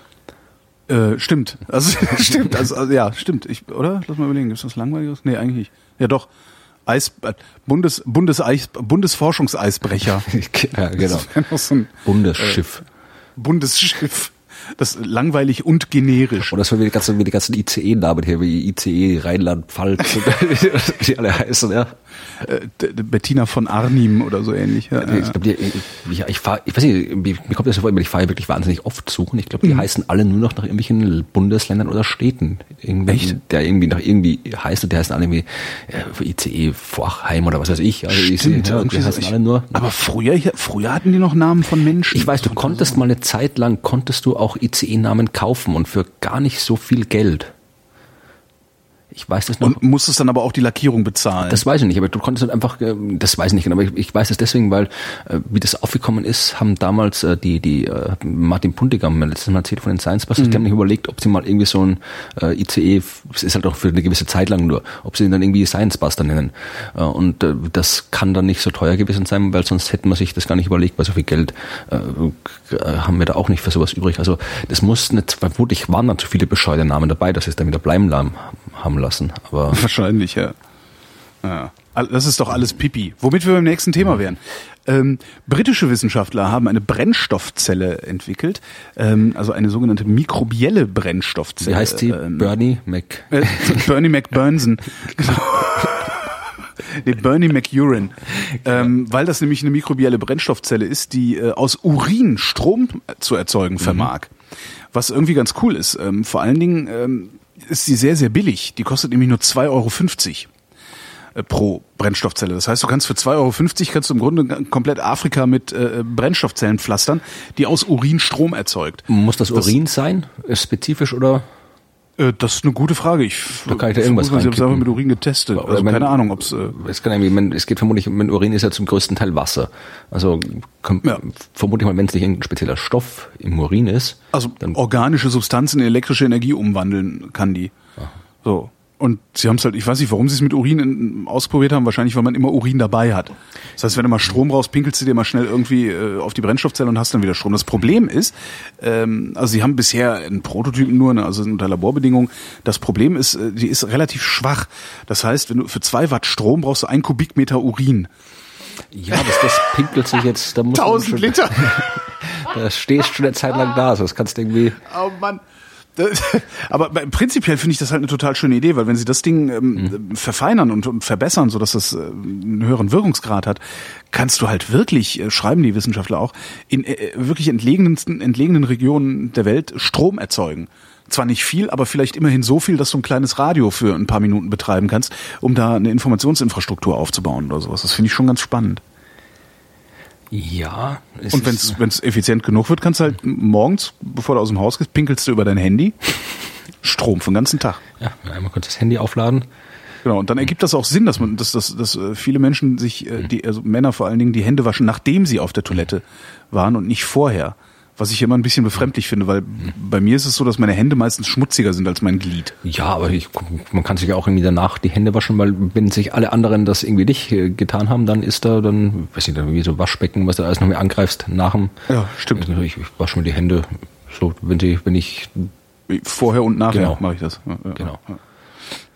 Äh, stimmt. Also stimmt, also, also ja, stimmt. Ich, oder? Lass mal überlegen, ist das langweiliges? Nee, eigentlich nicht. Ja doch. Eis, Bundes, Bundeseis, Bundesforschungseisbrecher. ja, genau. So ein, Bundesschiff. Äh, Bundesschiff das langweilig und generisch. Und das wie die ganzen, die ganzen ICE-Namen hier, wie ICE Rheinland-Pfalz, wie die alle heißen, ja. Äh, Bettina von Arnim oder so ähnlich. Ja, ich glaube, ich, ich fahre, ich weiß nicht, mir kommt das vor, ich fahre wirklich wahnsinnig oft suchen. Ich glaube, die mhm. heißen alle nur noch nach irgendwelchen Bundesländern oder Städten. Irgendwie, Echt? Der irgendwie nach irgendwie heißt und die heißen alle irgendwie äh, ICE Vorheim oder was weiß ich. Also Stimmt, ich, ja, die heißen alle nur. Aber früher, früher hatten die noch Namen von Menschen. Ich weiß, du konntest mal eine Zeit lang, konntest du auch ICE-Namen kaufen und für gar nicht so viel Geld. Ich weiß das noch. Und musstest dann aber auch die Lackierung bezahlen. Das weiß ich nicht, aber du konntest halt einfach, äh, das weiß ich nicht genau, aber ich, ich weiß es deswegen, weil äh, wie das aufgekommen ist, haben damals äh, die die äh, Martin Puntigam letztes Mal erzählt von den Science Busters, mhm. die haben sich überlegt, ob sie mal irgendwie so ein äh, ICE, es ist halt auch für eine gewisse Zeit lang nur, ob sie ihn dann irgendwie Science Buster nennen. Äh, und äh, das kann dann nicht so teuer gewesen sein, weil sonst hätte man sich das gar nicht überlegt, weil so viel Geld äh, äh haben wir da auch nicht für sowas übrig. Also das muss nicht, vermutlich waren dann zu viele bescheuerte Namen dabei, dass es dann wieder bleiben haben lassen. Aber Wahrscheinlich, ja. ja. Das ist doch alles Pipi. Womit wir beim nächsten Thema wären. Ähm, britische Wissenschaftler haben eine Brennstoffzelle entwickelt, ähm, also eine sogenannte mikrobielle Brennstoffzelle. Wie heißt die? Ähm, Bernie Mac. Äh, Bernie McBurnson. Genau. nee, Bernie McUrin. Ähm, weil das nämlich eine mikrobielle Brennstoffzelle ist, die äh, aus Urin Strom zu erzeugen vermag. Mhm. Was irgendwie ganz cool ist. Ähm, vor allen Dingen ähm, ist sie sehr, sehr billig. Die kostet nämlich nur 2,50 Euro äh, pro Brennstoffzelle. Das heißt, du kannst für 2,50 Euro kannst du im Grunde komplett Afrika mit äh, Brennstoffzellen pflastern, die aus Urin Strom erzeugt. Muss das Urin das, sein? Spezifisch oder? Äh, das ist eine gute Frage. Ich, da kann ich da irgendwas Ich habe es einfach mit Urin getestet. Also meine, keine Ahnung, ob's. Äh es kann irgendwie, es geht vermutlich, mein Urin ist ja zum größten Teil Wasser. Also kommt, ja. vermutlich mal, wenn es nicht ein spezieller Stoff im Urin ist. Also dann organische Substanzen in elektrische Energie umwandeln kann die. Aha. So. Und sie haben es halt, ich weiß nicht, warum sie es mit Urin in, ausprobiert haben, wahrscheinlich, weil man immer Urin dabei hat. Das heißt, wenn du mal Strom raus, pinkelst du dir mal schnell irgendwie äh, auf die Brennstoffzelle und hast dann wieder Strom. Das Problem ist, ähm, also sie haben bisher einen Prototypen nur, ne, also unter Laborbedingungen. Das Problem ist, äh, die ist relativ schwach. Das heißt, wenn du für zwei Watt Strom brauchst du ein Kubikmeter Urin. Ja, das, das pinkelt sich jetzt. Da muss 1000 Liter. da stehst du schon eine Zeit lang da, also das kannst du irgendwie. Oh Mann. Aber prinzipiell finde ich das halt eine total schöne Idee, weil wenn sie das Ding ähm, mhm. verfeinern und, und, verbessern, so dass das äh, einen höheren Wirkungsgrad hat, kannst du halt wirklich, äh, schreiben die Wissenschaftler auch, in äh, wirklich entlegensten, entlegenen Regionen der Welt Strom erzeugen. Zwar nicht viel, aber vielleicht immerhin so viel, dass du ein kleines Radio für ein paar Minuten betreiben kannst, um da eine Informationsinfrastruktur aufzubauen oder sowas. Das finde ich schon ganz spannend. Ja. Und wenn es effizient genug wird, kannst du halt morgens, bevor du aus dem Haus gehst, pinkelst du über dein Handy Strom für den ganzen Tag. Ja, einmal kurz das Handy aufladen. Genau, und dann ergibt das auch Sinn, dass man, dass, dass, dass äh, viele Menschen sich, äh, die, also Männer vor allen Dingen, die Hände waschen, nachdem sie auf der Toilette waren und nicht vorher. Was ich immer ein bisschen befremdlich finde, weil bei mir ist es so, dass meine Hände meistens schmutziger sind als mein Glied. Ja, aber ich, man kann sich ja auch irgendwie danach die Hände waschen, weil wenn sich alle anderen das irgendwie nicht äh, getan haben, dann ist da dann, weiß nicht, wie so Waschbecken, was du alles noch mehr angreifst nach dem. Ja, stimmt. Ich, ich wasche mir die Hände so, wenn sie, wenn ich vorher und nachher Genau. mache ich das. Ja, ja, Genau. Ja.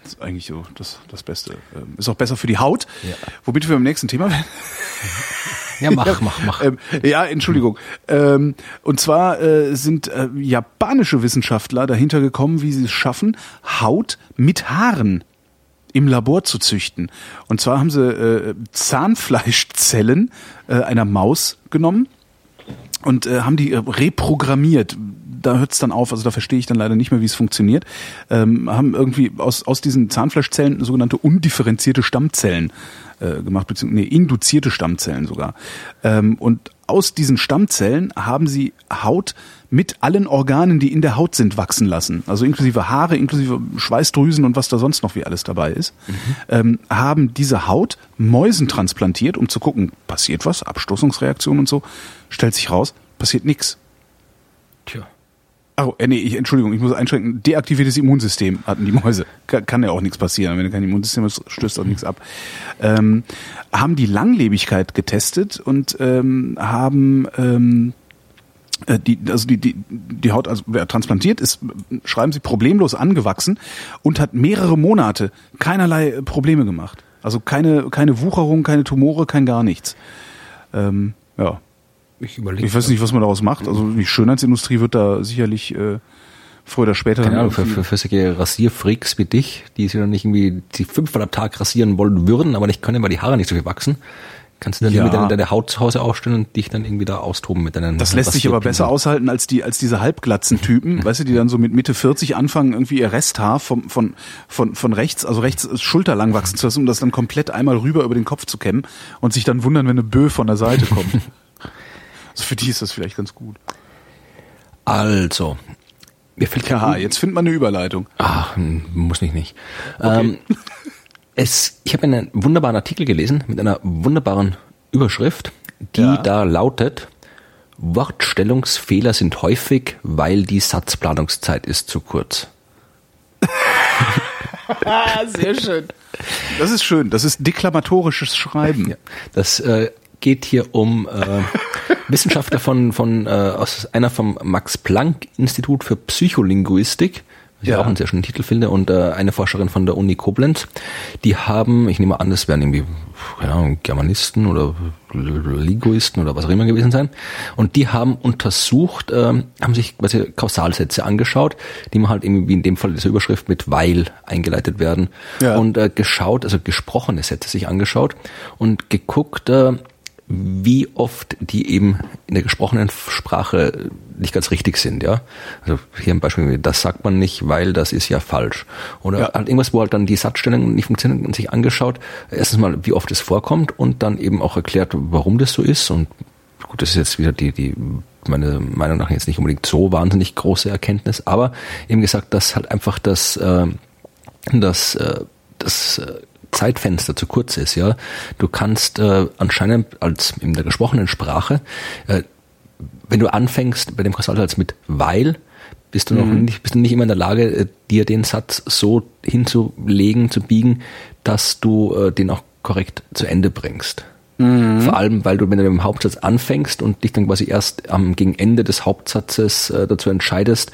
Das ist eigentlich so das, das Beste. Ähm, Ist auch besser für die Haut. Ja. Womit wir beim nächsten Thema werden. Ja, mach, mach, mach. Ähm, ja, Entschuldigung. Ähm, und zwar äh, sind äh, japanische Wissenschaftler dahinter gekommen, wie sie es schaffen, Haut mit Haaren im Labor zu züchten. Und zwar haben sie äh, Zahnfleischzellen äh, einer Maus genommen und äh, haben die äh, reprogrammiert. Da hört es dann auf, also da verstehe ich dann leider nicht mehr, wie es funktioniert. Ähm, haben irgendwie aus, aus diesen Zahnfleischzellen sogenannte undifferenzierte Stammzellen äh, gemacht, beziehungsweise nee, induzierte Stammzellen sogar. Ähm, und aus diesen Stammzellen haben sie Haut mit allen Organen, die in der Haut sind, wachsen lassen. Also inklusive Haare, inklusive Schweißdrüsen und was da sonst noch wie alles dabei ist. Ähm, haben diese Haut Mäusen transplantiert, um zu gucken, passiert was, Abstoßungsreaktion und so. Stellt sich raus, passiert nichts. Oh, äh, nee, ich, Entschuldigung, ich muss einschränken. Deaktiviertes Immunsystem hatten die Mäuse. Kann, kann ja auch nichts passieren. Wenn du kein Immunsystem hast, stößt auch nichts ab. Ähm, haben die Langlebigkeit getestet und ähm, haben ähm, äh, die, also die, die, die Haut, also wer transplantiert ist, schreiben sie problemlos angewachsen und hat mehrere Monate keinerlei äh, Probleme gemacht. Also keine, keine Wucherung, keine Tumore, kein gar nichts. Ähm, ja. Ich überlege. Ich weiß nicht, was man daraus macht. Also die Schönheitsindustrie wird da sicherlich äh, früher oder später. Keine Ahnung, für, für, für solche Rasierfreaks wie dich, die sich dann nicht irgendwie die fünfmal am Tag rasieren wollen würden, aber nicht können, weil die Haare nicht so viel wachsen, kannst du dann Ja. mit deiner, deine Haut zu Hause aufstellen und dich dann irgendwie da austoben mit deinen Das lässt sich aber besser aushalten als die als diese halbglatzen Typen, weißt du, die dann so mit Mitte 40 anfangen irgendwie ihr Resthaar vom, von von von rechts, also rechts schulterlang wachsen zu lassen, um das dann komplett einmal rüber über den Kopf zu kämmen und sich dann wundern, wenn eine Bö von der Seite kommt. also für die ist das vielleicht ganz gut. Also, mir fällt Ja, jetzt findet man eine Überleitung. Ach, muss nicht nicht. Ähm, es, ich habe einen wunderbaren Artikel gelesen mit einer wunderbaren Überschrift, die Ja. da lautet, Wortstellungsfehler sind häufig, weil die Satzplanungszeit ist zu kurz. Sehr schön. Das ist schön. Das ist deklamatorisches Schreiben. Ja, das äh, geht hier um äh, Wissenschaftler von, von äh, aus einer vom Max Planck Institut für Psycholinguistik, was ich Ja. auch einen sehr schönen Titel finde, und äh, eine Forscherin von der Uni Koblenz. Die haben, ich nehme an, das werden irgendwie, keine Ahnung, Germanisten oder Linguisten oder was auch immer gewesen sein. Und die haben untersucht, ähm, haben sich quasi Kausalsätze angeschaut, die man halt irgendwie wie in dem Fall dieser Überschrift mit weil eingeleitet werden. Ja. Und äh, geschaut, also gesprochene Sätze sich angeschaut und geguckt, äh, wie oft die eben in der gesprochenen Sprache nicht ganz richtig sind, ja. Also hier ein Beispiel, das sagt man nicht, weil das ist ja falsch. Oder Ja. halt irgendwas, wo halt dann die Satzstellung nicht funktioniert und sich angeschaut, erstens mal, wie oft es vorkommt und dann eben auch erklärt, warum das so ist und gut, das ist jetzt wieder die, die meine Meinung nach jetzt nicht unbedingt so wahnsinnig große Erkenntnis, aber eben gesagt, dass halt einfach das, äh, das, äh, das äh, Zeitfenster zu kurz ist, ja. Du kannst äh, anscheinend als in der gesprochenen Sprache, äh, wenn du anfängst bei dem Kausalsatz mit weil, bist du noch nicht, bist du nicht immer in der Lage, äh, dir den Satz so hinzulegen, zu biegen, dass du äh, den auch korrekt zu Ende bringst. Vor allem, weil du, wenn du mit dem Hauptsatz anfängst und dich dann quasi erst am gegen Ende des Hauptsatzes äh, dazu entscheidest,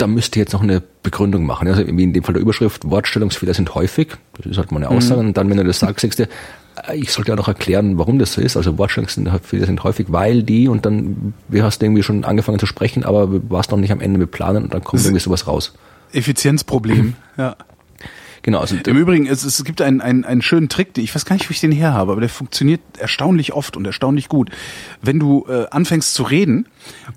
da müsst ihr jetzt noch eine Begründung machen. Also wie in dem Fall der Überschrift, Wortstellungsfehler sind häufig. Das ist halt mal eine Aussage. Und dann, wenn du das sagst, sagst du, äh, ich sollte ja noch erklären, warum das so ist. Also Wortstellungsfehler sind häufig, weil die und dann wie hast du irgendwie schon angefangen zu sprechen, aber warst noch nicht am Ende mit Planen und dann kommt irgendwie sowas raus. Effizienzproblem. Ja. Genau. Also Im Übrigen, es, es gibt einen, einen, einen schönen Trick, ich weiß gar nicht, wo ich den her habe, aber der funktioniert erstaunlich oft und erstaunlich gut. Wenn du äh, anfängst zu reden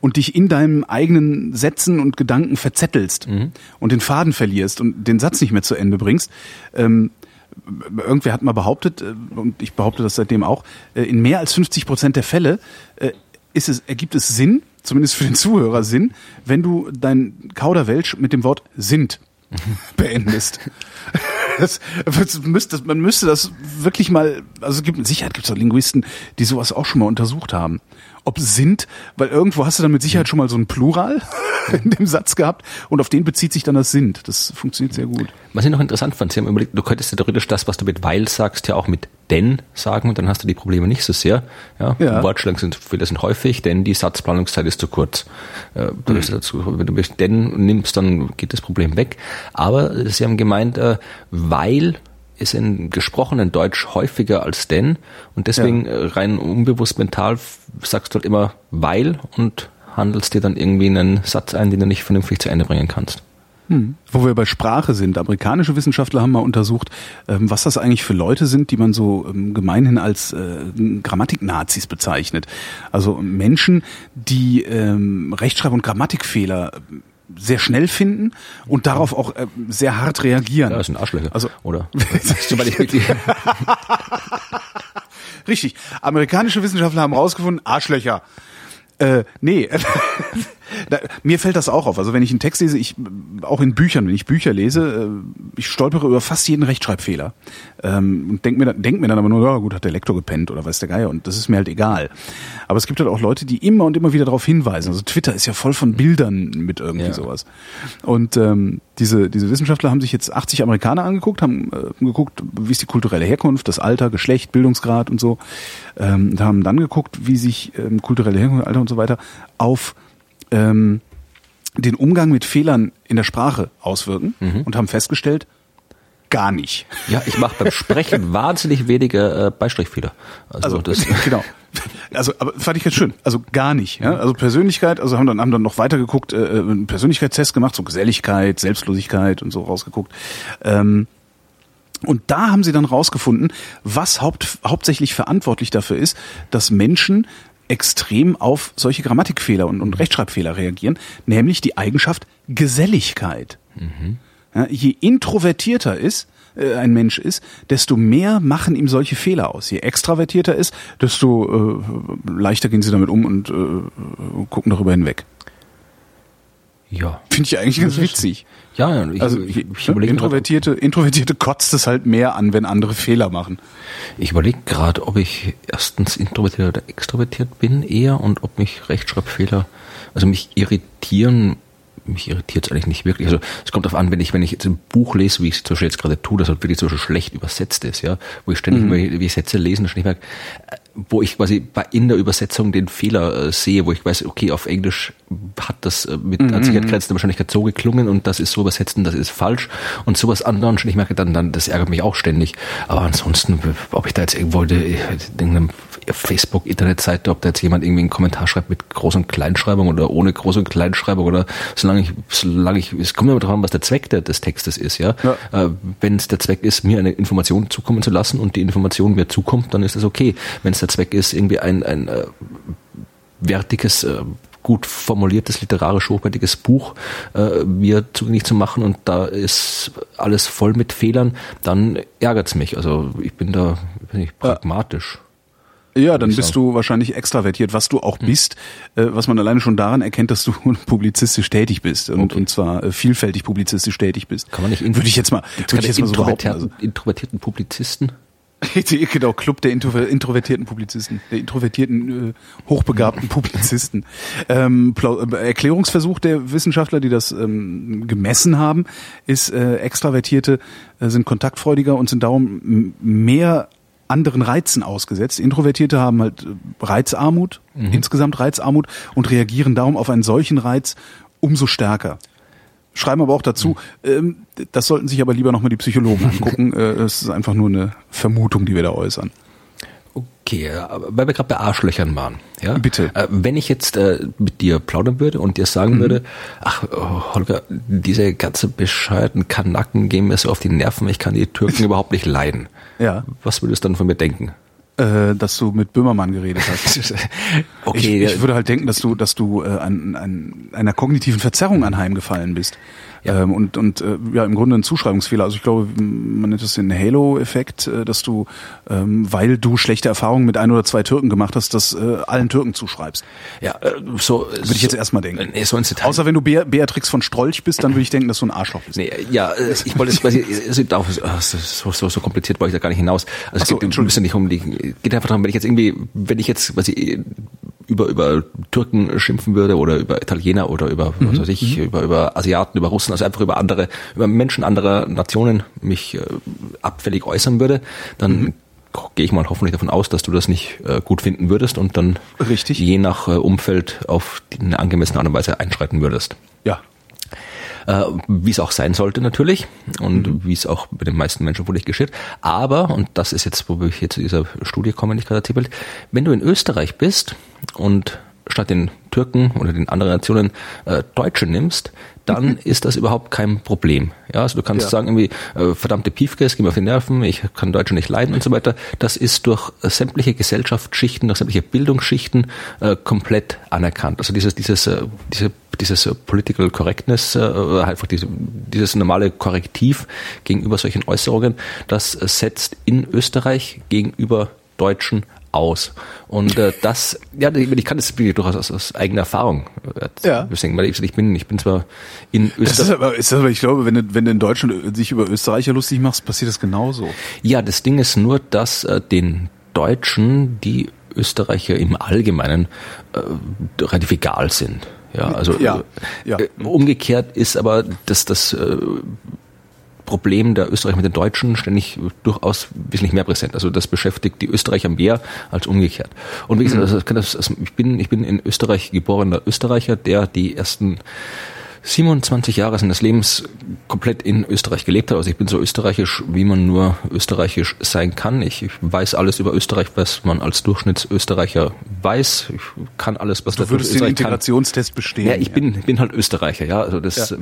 und dich in deinem eigenen Sätzen und Gedanken verzettelst mhm. und den Faden verlierst und den Satz nicht mehr zu Ende bringst, ähm, irgendwer hat mal behauptet, äh, und ich behaupte das seitdem auch, äh, in mehr als 50 Prozent der Fälle äh, ist es, ergibt es Sinn, zumindest für den Zuhörer Sinn, wenn du dein Kauderwelsch mit dem Wort sind beendest. Das, das müsste, man müsste das wirklich mal, also gibt mit Sicherheit gibt es auch Linguisten, die sowas auch schon mal untersucht haben ob sind, weil irgendwo hast du dann mit Sicherheit schon mal so ein Plural in dem Satz gehabt und auf den bezieht sich dann das sind. Das funktioniert sehr gut. Was ich noch interessant fand, Sie haben überlegt, du könntest ja theoretisch das, was du mit weil sagst, ja auch mit denn sagen und dann hast du die Probleme nicht so sehr. Ja, ja. Wortschlangen sind, viele sind häufig, denn die Satzplanungszeit ist zu kurz. Äh, mhm. dazu, wenn du denn nimmst, dann geht das Problem weg. Aber Sie haben gemeint, äh, weil ist in gesprochenen Deutsch häufiger als denn und deswegen ja. Äh, rein unbewusst mental sagst du halt immer weil und handelst dir dann irgendwie einen Satz ein, den du nicht vernünftig zu Ende bringen kannst. Hm. Wo wir bei Sprache sind, amerikanische Wissenschaftler haben mal untersucht, ähm, was das eigentlich für Leute sind, die man so ähm, gemeinhin als äh, Grammatik-Nazis bezeichnet. Also Menschen, die ähm, Rechtschreib- und Grammatikfehler sehr schnell finden und darauf auch äh, sehr hart reagieren. Ja, das sind Arschlöcher. Also, oder? Richtig. Amerikanische Wissenschaftler haben herausgefunden, Arschlöcher. Äh, nee, Da, mir fällt das auch auf. Also wenn ich einen Text lese, ich auch in Büchern, wenn ich Bücher lese, äh, ich stolpere über fast jeden Rechtschreibfehler ähm, und denk mir, dann, denk mir dann aber nur, ja gut, hat der Lektor gepennt oder weiß der Geier und das ist mir halt egal. Aber es gibt halt auch Leute, die immer und immer wieder darauf hinweisen. Also Twitter ist ja voll von Bildern mit irgendwie ja. sowas. Und ähm, diese diese Wissenschaftler haben sich jetzt 80 Amerikaner angeguckt, haben äh, geguckt, wie ist die kulturelle Herkunft, das Alter, Geschlecht, Bildungsgrad und so. Ähm, haben dann geguckt, wie sich ähm, kulturelle Herkunft, Alter und so weiter auf ähm, den Umgang mit Fehlern in der Sprache auswirken mhm. und haben festgestellt, gar nicht. Ja, ich mache beim Sprechen wahnsinnig wenige äh, Beistrichfehler. Also, also das genau. Also, aber fand ich ganz schön. Also gar nicht. Ja? Also Persönlichkeit, also haben dann haben dann noch weiter geguckt, äh, äh, einen Persönlichkeitstest gemacht, so Geselligkeit, Selbstlosigkeit und so rausgeguckt. Ähm, und da haben sie dann rausgefunden, was haupt, hauptsächlich verantwortlich dafür ist, dass Menschen extrem auf solche Grammatikfehler und, und Rechtschreibfehler reagieren, nämlich die Eigenschaft Geselligkeit. Mhm. Ja, je introvertierter ist, äh, ein Mensch ist, desto mehr machen ihm solche Fehler aus. Je extravertierter ist, desto äh, leichter gehen sie damit um und äh, gucken darüber hinweg. Ja. Finde ich eigentlich ganz witzig. Ja, ich, also ich, ich ne, introvertierte, Introvertierte kotzt es halt mehr an, wenn andere Fehler machen. Ich überlege gerade, ob ich erstens introvertiert oder extrovertiert bin eher und ob mich Rechtschreibfehler, also mich irritieren mich irritiert es eigentlich nicht wirklich. Also es kommt darauf an, wenn ich, wenn ich jetzt ein Buch lese, wie ich es zum Beispiel jetzt gerade tue, das halt wirklich so schlecht übersetzt ist, ja, wo ich ständig mhm. wie Sätze lesen, schon ich merke, wo ich quasi in der Übersetzung den Fehler äh, sehe, wo ich weiß, okay, auf Englisch hat das äh, mit mhm. Sicherheit grenzender Wahrscheinlichkeit so geklungen und das ist so übersetzt und das ist falsch und sowas anderen schon ich merke dann, dann, das ärgert mich auch ständig. Aber ansonsten, ob ich da jetzt irgendwo in irgendeinem Facebook-Internetseite, ob da jetzt jemand irgendwie einen Kommentar schreibt mit Groß- und Kleinschreibung oder ohne Groß- und Kleinschreibung oder solange ich, solange ich, es kommt immer darauf an, was der Zweck der, des Textes ist, ja. ja. Äh, Wenn es der Zweck ist, mir eine Information zukommen zu lassen und die Information mir zukommt, dann ist das okay. Wenn es der Zweck ist, irgendwie ein, ein äh, wertiges, äh, gut formuliertes, literarisch hochwertiges Buch äh, mir zugänglich zu machen und da ist alles voll mit Fehlern, dann ärgert's mich. Also ich bin da bin ich pragmatisch. Ja, dann bist du wahrscheinlich extravertiert, was du auch hm. bist, äh, was man alleine schon daran erkennt, dass du publizistisch tätig bist und, okay. und zwar äh, vielfältig publizistisch tätig bist. Kann man nicht würde ich jetzt mal, würde ich jetzt mal so behaupten, also. introvertierten Publizisten? genau, Club der introvertierten Publizisten, der introvertierten, äh, hochbegabten Publizisten. Ähm, äh, Erklärungsversuch der Wissenschaftler, die das ähm, gemessen haben, ist, äh, Extravertierte äh, sind kontaktfreudiger und sind darum mehr anderen Reizen ausgesetzt. Introvertierte haben halt äh, Reizarmut, mhm. insgesamt Reizarmut und reagieren darum auf einen solchen Reiz umso stärker. Schreiben aber auch dazu, ähm, das sollten sich aber lieber nochmal die Psychologen angucken. äh, es ist einfach nur eine Vermutung, die wir da äußern. Okay, weil wir gerade bei Arschlöchern waren. Ja? Bitte. Äh, wenn ich jetzt äh, mit dir plaudern würde und dir sagen mhm. würde, ach oh, Holger, diese ganze bescheuerten Kanacken gehen mir so auf die Nerven, ich kann die Türken überhaupt nicht leiden. Ja. Was würdest du dann von mir denken? Äh, dass du mit Böhmermann geredet hast. okay. Ich, ich würde halt denken, dass du, dass du äh, an, an einer kognitiven Verzerrung anheimgefallen bist. Ja. Ähm, und und äh, ja, im Grunde ein Zuschreibungsfehler. Also ich glaube, man nennt das den Halo-Effekt, äh, dass du, ähm, weil du schlechte Erfahrungen mit ein oder zwei Türken gemacht hast, das äh, allen Türken zuschreibst. Ja, äh, so würde ich jetzt erstmal denken. Nee, so ins Detail. Außer wenn du Be Beatrix von Strolch bist, dann würde ich denken, dass du ein Arschloch bist. Nee, ja, äh, ich wollte jetzt quasi, so, so, so kompliziert wollte ich da gar nicht hinaus. Also so, es geht ein bisschen nicht um die, geht einfach darum, wenn ich jetzt irgendwie, wenn ich jetzt quasi über, über Türken schimpfen würde oder über Italiener oder über, mhm. was weiß ich, mhm. über, über Asiaten, über Russen, also einfach über andere, über Menschen anderer Nationen mich äh, abfällig äußern würde, dann mhm. gehe ich mal hoffentlich davon aus, dass du das nicht äh, gut finden würdest und dann Richtig. je nach äh, Umfeld auf eine angemessene Art und Weise einschreiten würdest. Ja, äh, wie es auch sein sollte natürlich und mhm. wie es auch bei den meisten Menschen wohl nicht geschieht. Aber, und das ist jetzt, wo wir hier zu dieser Studie kommen, die ich gerade erzählt wenn du in Österreich bist und statt den Türken oder den anderen Nationen äh, Deutsche nimmst, dann ist das überhaupt kein Problem. Ja, also du kannst ja. sagen irgendwie, äh, verdammte Piefkes, geh mir auf die Nerven, ich kann Deutsche nicht leiden und so weiter. Das ist durch sämtliche Gesellschaftsschichten, durch sämtliche Bildungsschichten äh, komplett anerkannt. Also dieses, dieses, äh, diese, dieses Political Correctness, äh, einfach diese, dieses normale Korrektiv gegenüber solchen Äußerungen, das setzt in Österreich gegenüber Deutschen aus. Und äh, das, ja, ich kann das durchaus aus, aus eigener Erfahrung äh, ja. weil ich, ich bin, ich bin zwar in Österreich. Das ist aber, ist aber ich glaube, wenn du, wenn du in Deutschland sich über Österreicher lustig machst, passiert das genauso. Ja, das Ding ist nur, dass äh, den Deutschen die Österreicher im Allgemeinen äh, relativ egal sind. Ja, also ja, ja. Äh, umgekehrt ist aber, dass das äh, Problem der Österreicher mit den Deutschen ständig durchaus wesentlich mehr präsent. Also das beschäftigt die Österreicher mehr als umgekehrt. Und wie gesagt, also ich bin, ich bin in Österreich geborener Österreicher, der die ersten 27 Jahre seines Lebens komplett in Österreich gelebt habe. Also ich bin so österreichisch, wie man nur österreichisch sein kann. Ich, weiß alles über Österreich, was man als Durchschnittsösterreicher weiß. Ich kann alles, was du würdest den Integrationstest kann. bestehen. Ja, ich ja. bin, bin halt Österreicher, ja. Also das, ja.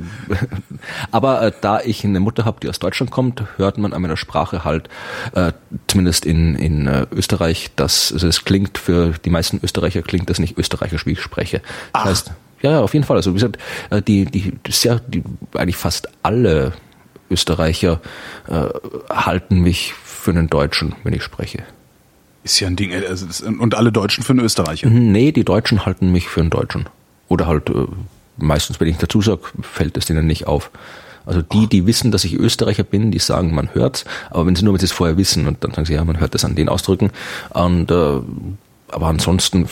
aber äh, da ich eine Mutter habe, die aus Deutschland kommt, hört man an meiner Sprache halt, äh, zumindest in, in äh, Österreich, dass also es klingt für die meisten Österreicher klingt das nicht österreichisch, wie ich spreche. Das Ach. heißt, ja, auf jeden Fall. Also wie gesagt, äh, die, die, sehr, die eigentlich fast alle Österreicher äh, halten mich für einen Deutschen, wenn ich spreche. Ist ja ein Ding. Äh, also das, und alle Deutschen für einen Österreicher? Nee, die Deutschen halten mich für einen Deutschen. Oder halt äh, meistens, wenn ich dazu sage, fällt es denen nicht auf. Also die, die wissen, dass ich Österreicher bin, die sagen, man hört's. Aber wenn sie nur, wenn sie es vorher wissen und dann sagen sie, ja, man hört das an den Ausdrücken. Und äh, aber ansonsten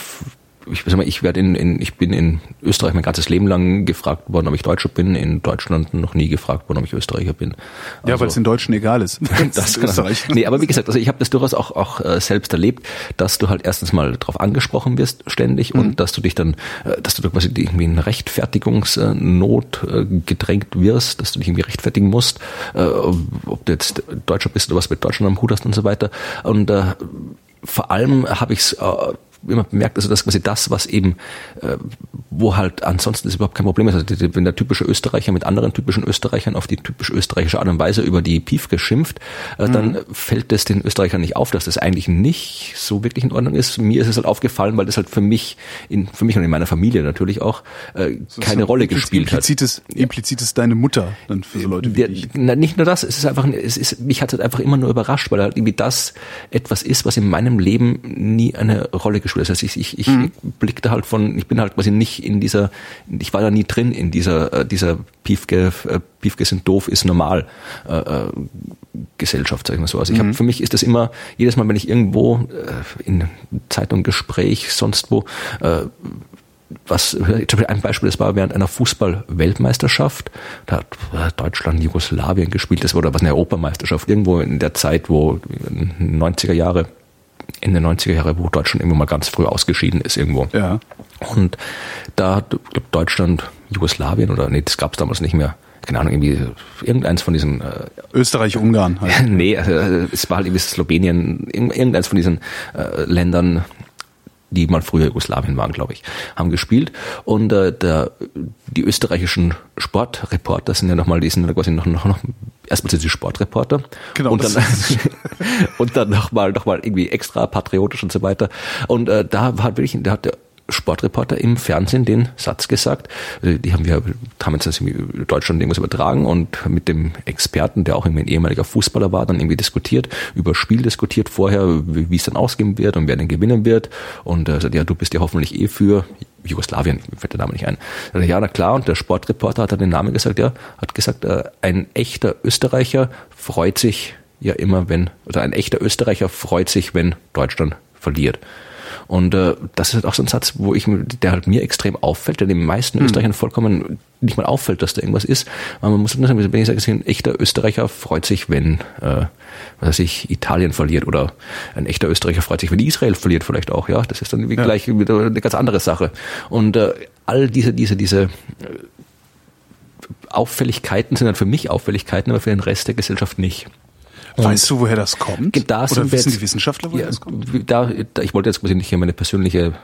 ich, sag mal, ich werde in, in, ich bin in Österreich mein ganzes Leben lang gefragt worden, ob ich Deutscher bin. In Deutschland noch nie gefragt worden, ob ich Österreicher bin. Also, ja, weil es den Deutschen egal ist. das kann Österreich. Nee, aber wie gesagt, also ich habe das durchaus auch, auch äh, selbst erlebt, dass du halt erstens mal darauf angesprochen wirst ständig mhm. und dass du dich dann, äh, dass du quasi irgendwie in Rechtfertigungsnot äh, gedrängt wirst, dass du dich irgendwie rechtfertigen musst, äh, ob du jetzt Deutscher bist oder was mit Deutschland am Hut hast und so weiter. Und äh, vor allem habe ich es äh, immer bemerkt, also das quasi das, was eben, äh, wo halt ansonsten ist überhaupt kein Problem ist. Also wenn der typische Österreicher mit anderen typischen Österreichern auf die typisch österreichische Art und Weise über die Piefke schimpft, äh, mhm. dann fällt es den Österreichern nicht auf, dass das eigentlich nicht so wirklich in Ordnung ist. Mir ist es halt aufgefallen, weil das halt für mich, in, für mich und in meiner Familie natürlich auch, äh, so, keine so Rolle gespielt implizites, hat. Implizites deine Mutter dann für so Leute wie der, ich. Na, nicht nur das, es ist einfach, es ist, mich hat es einfach immer nur überrascht, weil halt irgendwie das etwas ist, was in meinem Leben nie eine Rolle gespielt Gefühl. Das heißt, ich, ich, ich mhm. blickte halt von, ich bin halt quasi nicht in dieser, ich war da nie drin in dieser, äh, dieser Piefke, äh, Piefke sind doof, ist normal äh, äh, Gesellschaft, sag ich mal so. Also ich mhm. habe für mich ist das immer, jedes Mal, wenn ich irgendwo äh, in Zeitung, Gespräch, sonst wo, äh, was ein Beispiel, das war während einer Fußball-Weltmeisterschaft, da hat Deutschland Jugoslawien gespielt, das war oder was eine Europameisterschaft, irgendwo in der Zeit, wo 90er Jahre Ende 90er Jahre, wo Deutschland irgendwo mal ganz früh ausgeschieden ist irgendwo. Ja. Und da hat glaub, Deutschland, Jugoslawien oder nee, das gab es damals nicht mehr. keine Ahnung, irgendwie irgendeins von diesen äh, Österreich-Ungarn halt. nee, also, es war halt irgendwie Slowenien, irgendeins von diesen äh, Ländern, die mal früher Jugoslawien waren, glaube ich, haben gespielt. Und äh, der, die österreichischen Sportreporter sind ja nochmal, die sind ja quasi noch, noch, noch erstmal sind sie Sportreporter genau, und dann und dann nochmal noch mal irgendwie extra patriotisch und so weiter. Und äh, da war wirklich, da hat der Sportreporter im Fernsehen den Satz gesagt. Also die haben wir, haben jetzt das in Deutschland irgendwas übertragen und mit dem Experten, der auch irgendwie ein ehemaliger Fußballer war, dann irgendwie diskutiert, über Spiel diskutiert vorher, wie, es dann ausgehen wird und wer denn gewinnen wird. Und er äh, sagt, ja, du bist ja hoffentlich eh für Jugoslawien, fällt der Name nicht ein. Ja, na klar, und der Sportreporter hat dann den Namen gesagt, ja, hat gesagt, äh, ein echter Österreicher freut sich ja immer, wenn, oder ein echter Österreicher freut sich, wenn Deutschland verliert. Und äh, das ist halt auch so ein Satz, wo ich, der halt mir extrem auffällt, der den meisten mhm. Österreichern vollkommen nicht mal auffällt, dass da irgendwas ist. Aber man muss dann sagen, wenn ich sage, ein echter Österreicher freut sich, wenn äh, was weiß ich, Italien verliert oder ein echter Österreicher freut sich, wenn Israel verliert vielleicht auch, ja. Das ist dann ja. gleich wieder eine ganz andere Sache. Und äh, all diese, diese, diese äh, Auffälligkeiten sind dann für mich Auffälligkeiten, aber für den Rest der Gesellschaft nicht. Weißt du, woher das kommt? Da Oder wissen die Wissenschaftler, woher ja, das kommt? Da, da, ich wollte jetzt quasi nicht hier meine persönliche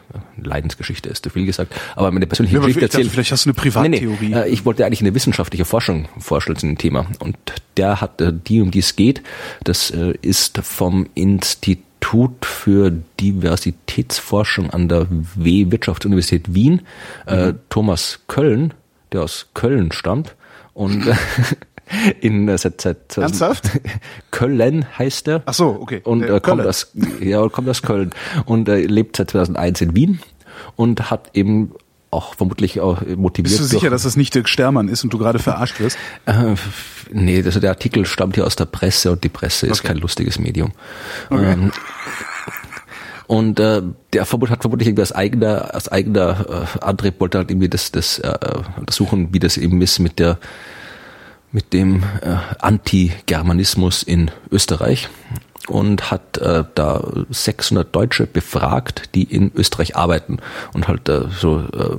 Leidensgeschichte, ist zu viel gesagt, aber meine persönliche ja, Geschichte erzählen. Dachte, vielleicht hast du eine Privattheorie. Nee, nee, äh, ich wollte eigentlich eine wissenschaftliche Forschung vorstellen zu dem Thema. Und der hat, äh, die, um die es geht, das äh, ist vom Institut für Diversitätsforschung an der W Wirtschaftsuniversität Wien, mhm. Thomas Köln, der aus Köln stammt. Und in äh, seit, seit Ernsthaft? Köln heißt er. Ach so, okay. Und äh, kommt aus ja kommt aus Köln und äh, lebt seit 2001 in Wien und hat eben auch vermutlich auch motiviert. Bist du sicher, dass das nicht Dirk Stermann ist und du gerade verarscht wirst? Äh, nee, also der Artikel stammt hier aus der Presse und die Presse ist kein lustiges Medium. Okay. Ähm, und äh, der Verbot hat vermutlich irgendwie aus eigener, aus eigener äh, Antrieb wollte halt irgendwie das, das äh, untersuchen, wie das eben ist mit der mit dem äh, Anti-Germanismus in Österreich und hat äh, da 600 Deutsche befragt, die in Österreich arbeiten und halt äh, so äh,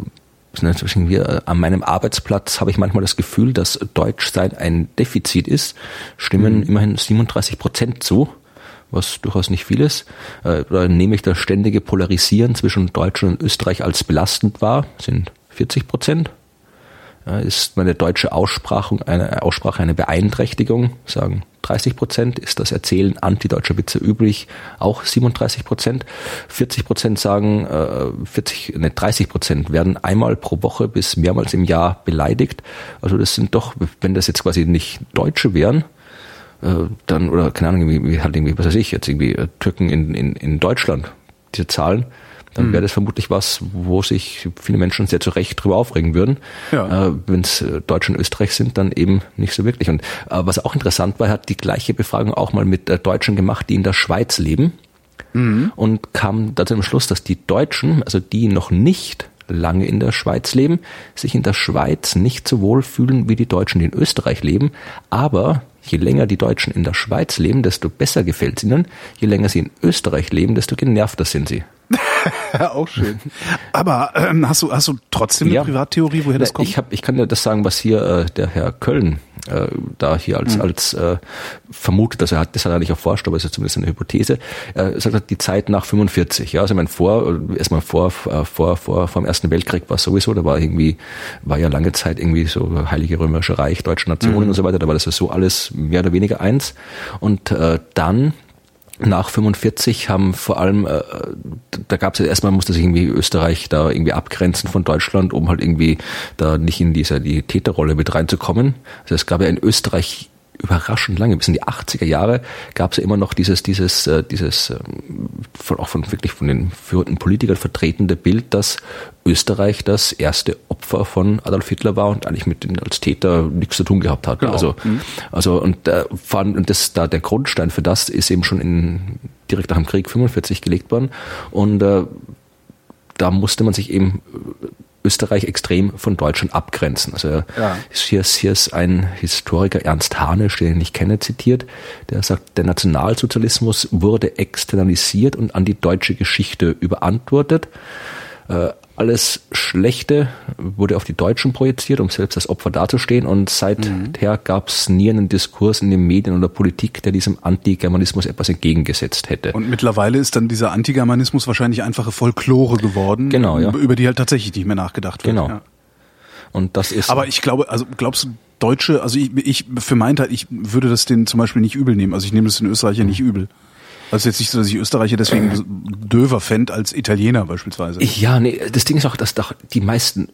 wir, äh, an meinem Arbeitsplatz habe ich manchmal das Gefühl, dass Deutschsein ein Defizit ist, stimmen mhm. immerhin 37 Prozent zu, was durchaus nicht viel ist. Äh, da nehme ich das ständige Polarisieren zwischen Deutschland und Österreich als belastend wahr, sind 40 Prozent ist meine deutsche Aussprache eine, Aussprache eine Beeinträchtigung, sagen 30 Prozent, ist das Erzählen antideutscher Witze üblich, auch 37 Prozent. 40 Prozent sagen, äh, 40, ne, 30 Prozent werden einmal pro Woche bis mehrmals im Jahr beleidigt. Also das sind doch, wenn das jetzt quasi nicht Deutsche wären, äh, dann, oder keine Ahnung, wie, halt irgendwie, was weiß ich, jetzt irgendwie äh, Türken in, in, in Deutschland, diese Zahlen, dann wäre das vermutlich was, wo sich viele Menschen sehr zu Recht drüber aufregen würden. Ja. Äh, Wenn es äh, Deutsch und Österreich sind, dann eben nicht so wirklich. Und äh, was auch interessant war, hat die gleiche Befragung auch mal mit äh, Deutschen gemacht, die in der Schweiz leben. Mhm. Und kam da zu dem Schluss, dass die Deutschen, also die noch nicht lange in der Schweiz leben, sich in der Schweiz nicht so wohl fühlen wie die Deutschen, die in Österreich leben, aber Je länger die Deutschen in der Schweiz leben, desto besser gefällt es ihnen. Je länger sie in Österreich leben, desto genervter sind sie. auch schön. Aber ähm, hast du hast du trotzdem eine ja. Privattheorie, woher das kommt? Ich hab, ich kann dir das sagen, was hier äh, der Herr Köln äh, da hier als mhm. als äh, vermutet, dass er hat, das hat er nicht erforscht, aber es ist zumindest eine Hypothese. Er sagt die Zeit nach 45. Ja, also ich meine vor erstmal vor äh, vor vor vor dem Ersten Weltkrieg war sowieso, da war irgendwie war ja lange Zeit irgendwie so Heilige Römische Reich, deutsche Nationen mhm. und so weiter. Da war das ja so alles mehr oder weniger eins. Und äh, dann nach 45 haben vor allem, äh, da gab es ja erstmal, musste sich irgendwie Österreich da irgendwie abgrenzen von Deutschland, um halt irgendwie da nicht in diese die Täterrolle mit reinzukommen. Also es gab ja in Österreich überraschend lange, bis in die 80er Jahre gab es ja immer noch dieses, dieses, äh, dieses ähm, von, auch von wirklich von den führenden Politikern vertretene Bild, dass Österreich das erste Opfer von Adolf Hitler war und eigentlich mit den als Täter nichts zu tun gehabt hat. Genau. Also, mhm. also und, äh, und das da der Grundstein für das ist eben schon in direkt nach dem Krieg 45 gelegt worden und äh, da musste man sich eben Österreich extrem von Deutschland abgrenzen. Also ja. hier, ist, hier ist ein Historiker, Ernst Hanisch, den ich kenne, zitiert, der sagt, der Nationalsozialismus wurde externalisiert und an die deutsche Geschichte überantwortet. Alles Schlechte wurde auf die Deutschen projiziert, um selbst als Opfer dazustehen. Und seither mhm. gab es nie einen Diskurs in den Medien oder Politik, der diesem Antigermanismus etwas entgegengesetzt hätte. Und mittlerweile ist dann dieser Antigermanismus wahrscheinlich einfache Folklore geworden, genau, ja. über die halt tatsächlich nicht mehr nachgedacht wird. Genau. Ja. Und das ist. Aber ich glaube, also glaubst du, Deutsche, also ich, ich für meinen Teil, ich würde das den zum Beispiel nicht übel nehmen. Also ich nehme das den Österreicher nicht übel. Also jetzt nicht so, dass ich Österreicher deswegen döver fände als Italiener beispielsweise. Ja, nee, das Ding ist auch, dass doch die meisten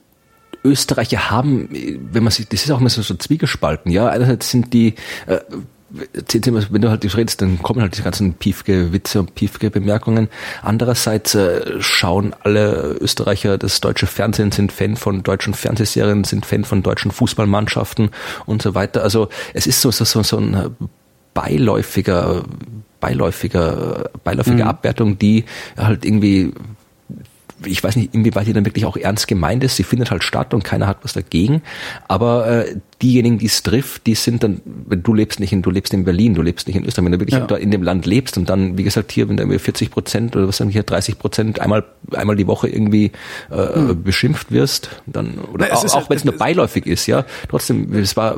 Österreicher haben, wenn man sich, das ist auch immer so, so Zwiegespalten, ja. Einerseits sind die, äh, wenn du halt redest, dann kommen halt diese ganzen Piefke-Witze und Piefke-Bemerkungen. Andererseits äh, schauen alle Österreicher das deutsche Fernsehen, sind Fan von deutschen Fernsehserien, sind Fan von deutschen Fußballmannschaften und so weiter. Also es ist so, so, so, so ein beiläufiger beiläufiger, beiläufige mhm. Abwertung, die halt irgendwie ich weiß nicht, inwieweit die dann wirklich auch ernst gemeint ist. Sie findet halt statt und keiner hat was dagegen. Aber äh, diejenigen, die es trifft, die sind dann, wenn du lebst nicht in, du lebst in Berlin, du lebst nicht in Österreich, wenn du wirklich ja. da in dem Land lebst und dann, wie gesagt, hier, wenn da irgendwie 40 Prozent oder was sagen wir hier, 30 Prozent einmal, einmal die Woche irgendwie äh, hm. beschimpft wirst, dann, oder Na, auch, auch wenn es nur beiläufig ist, ja, trotzdem, es war.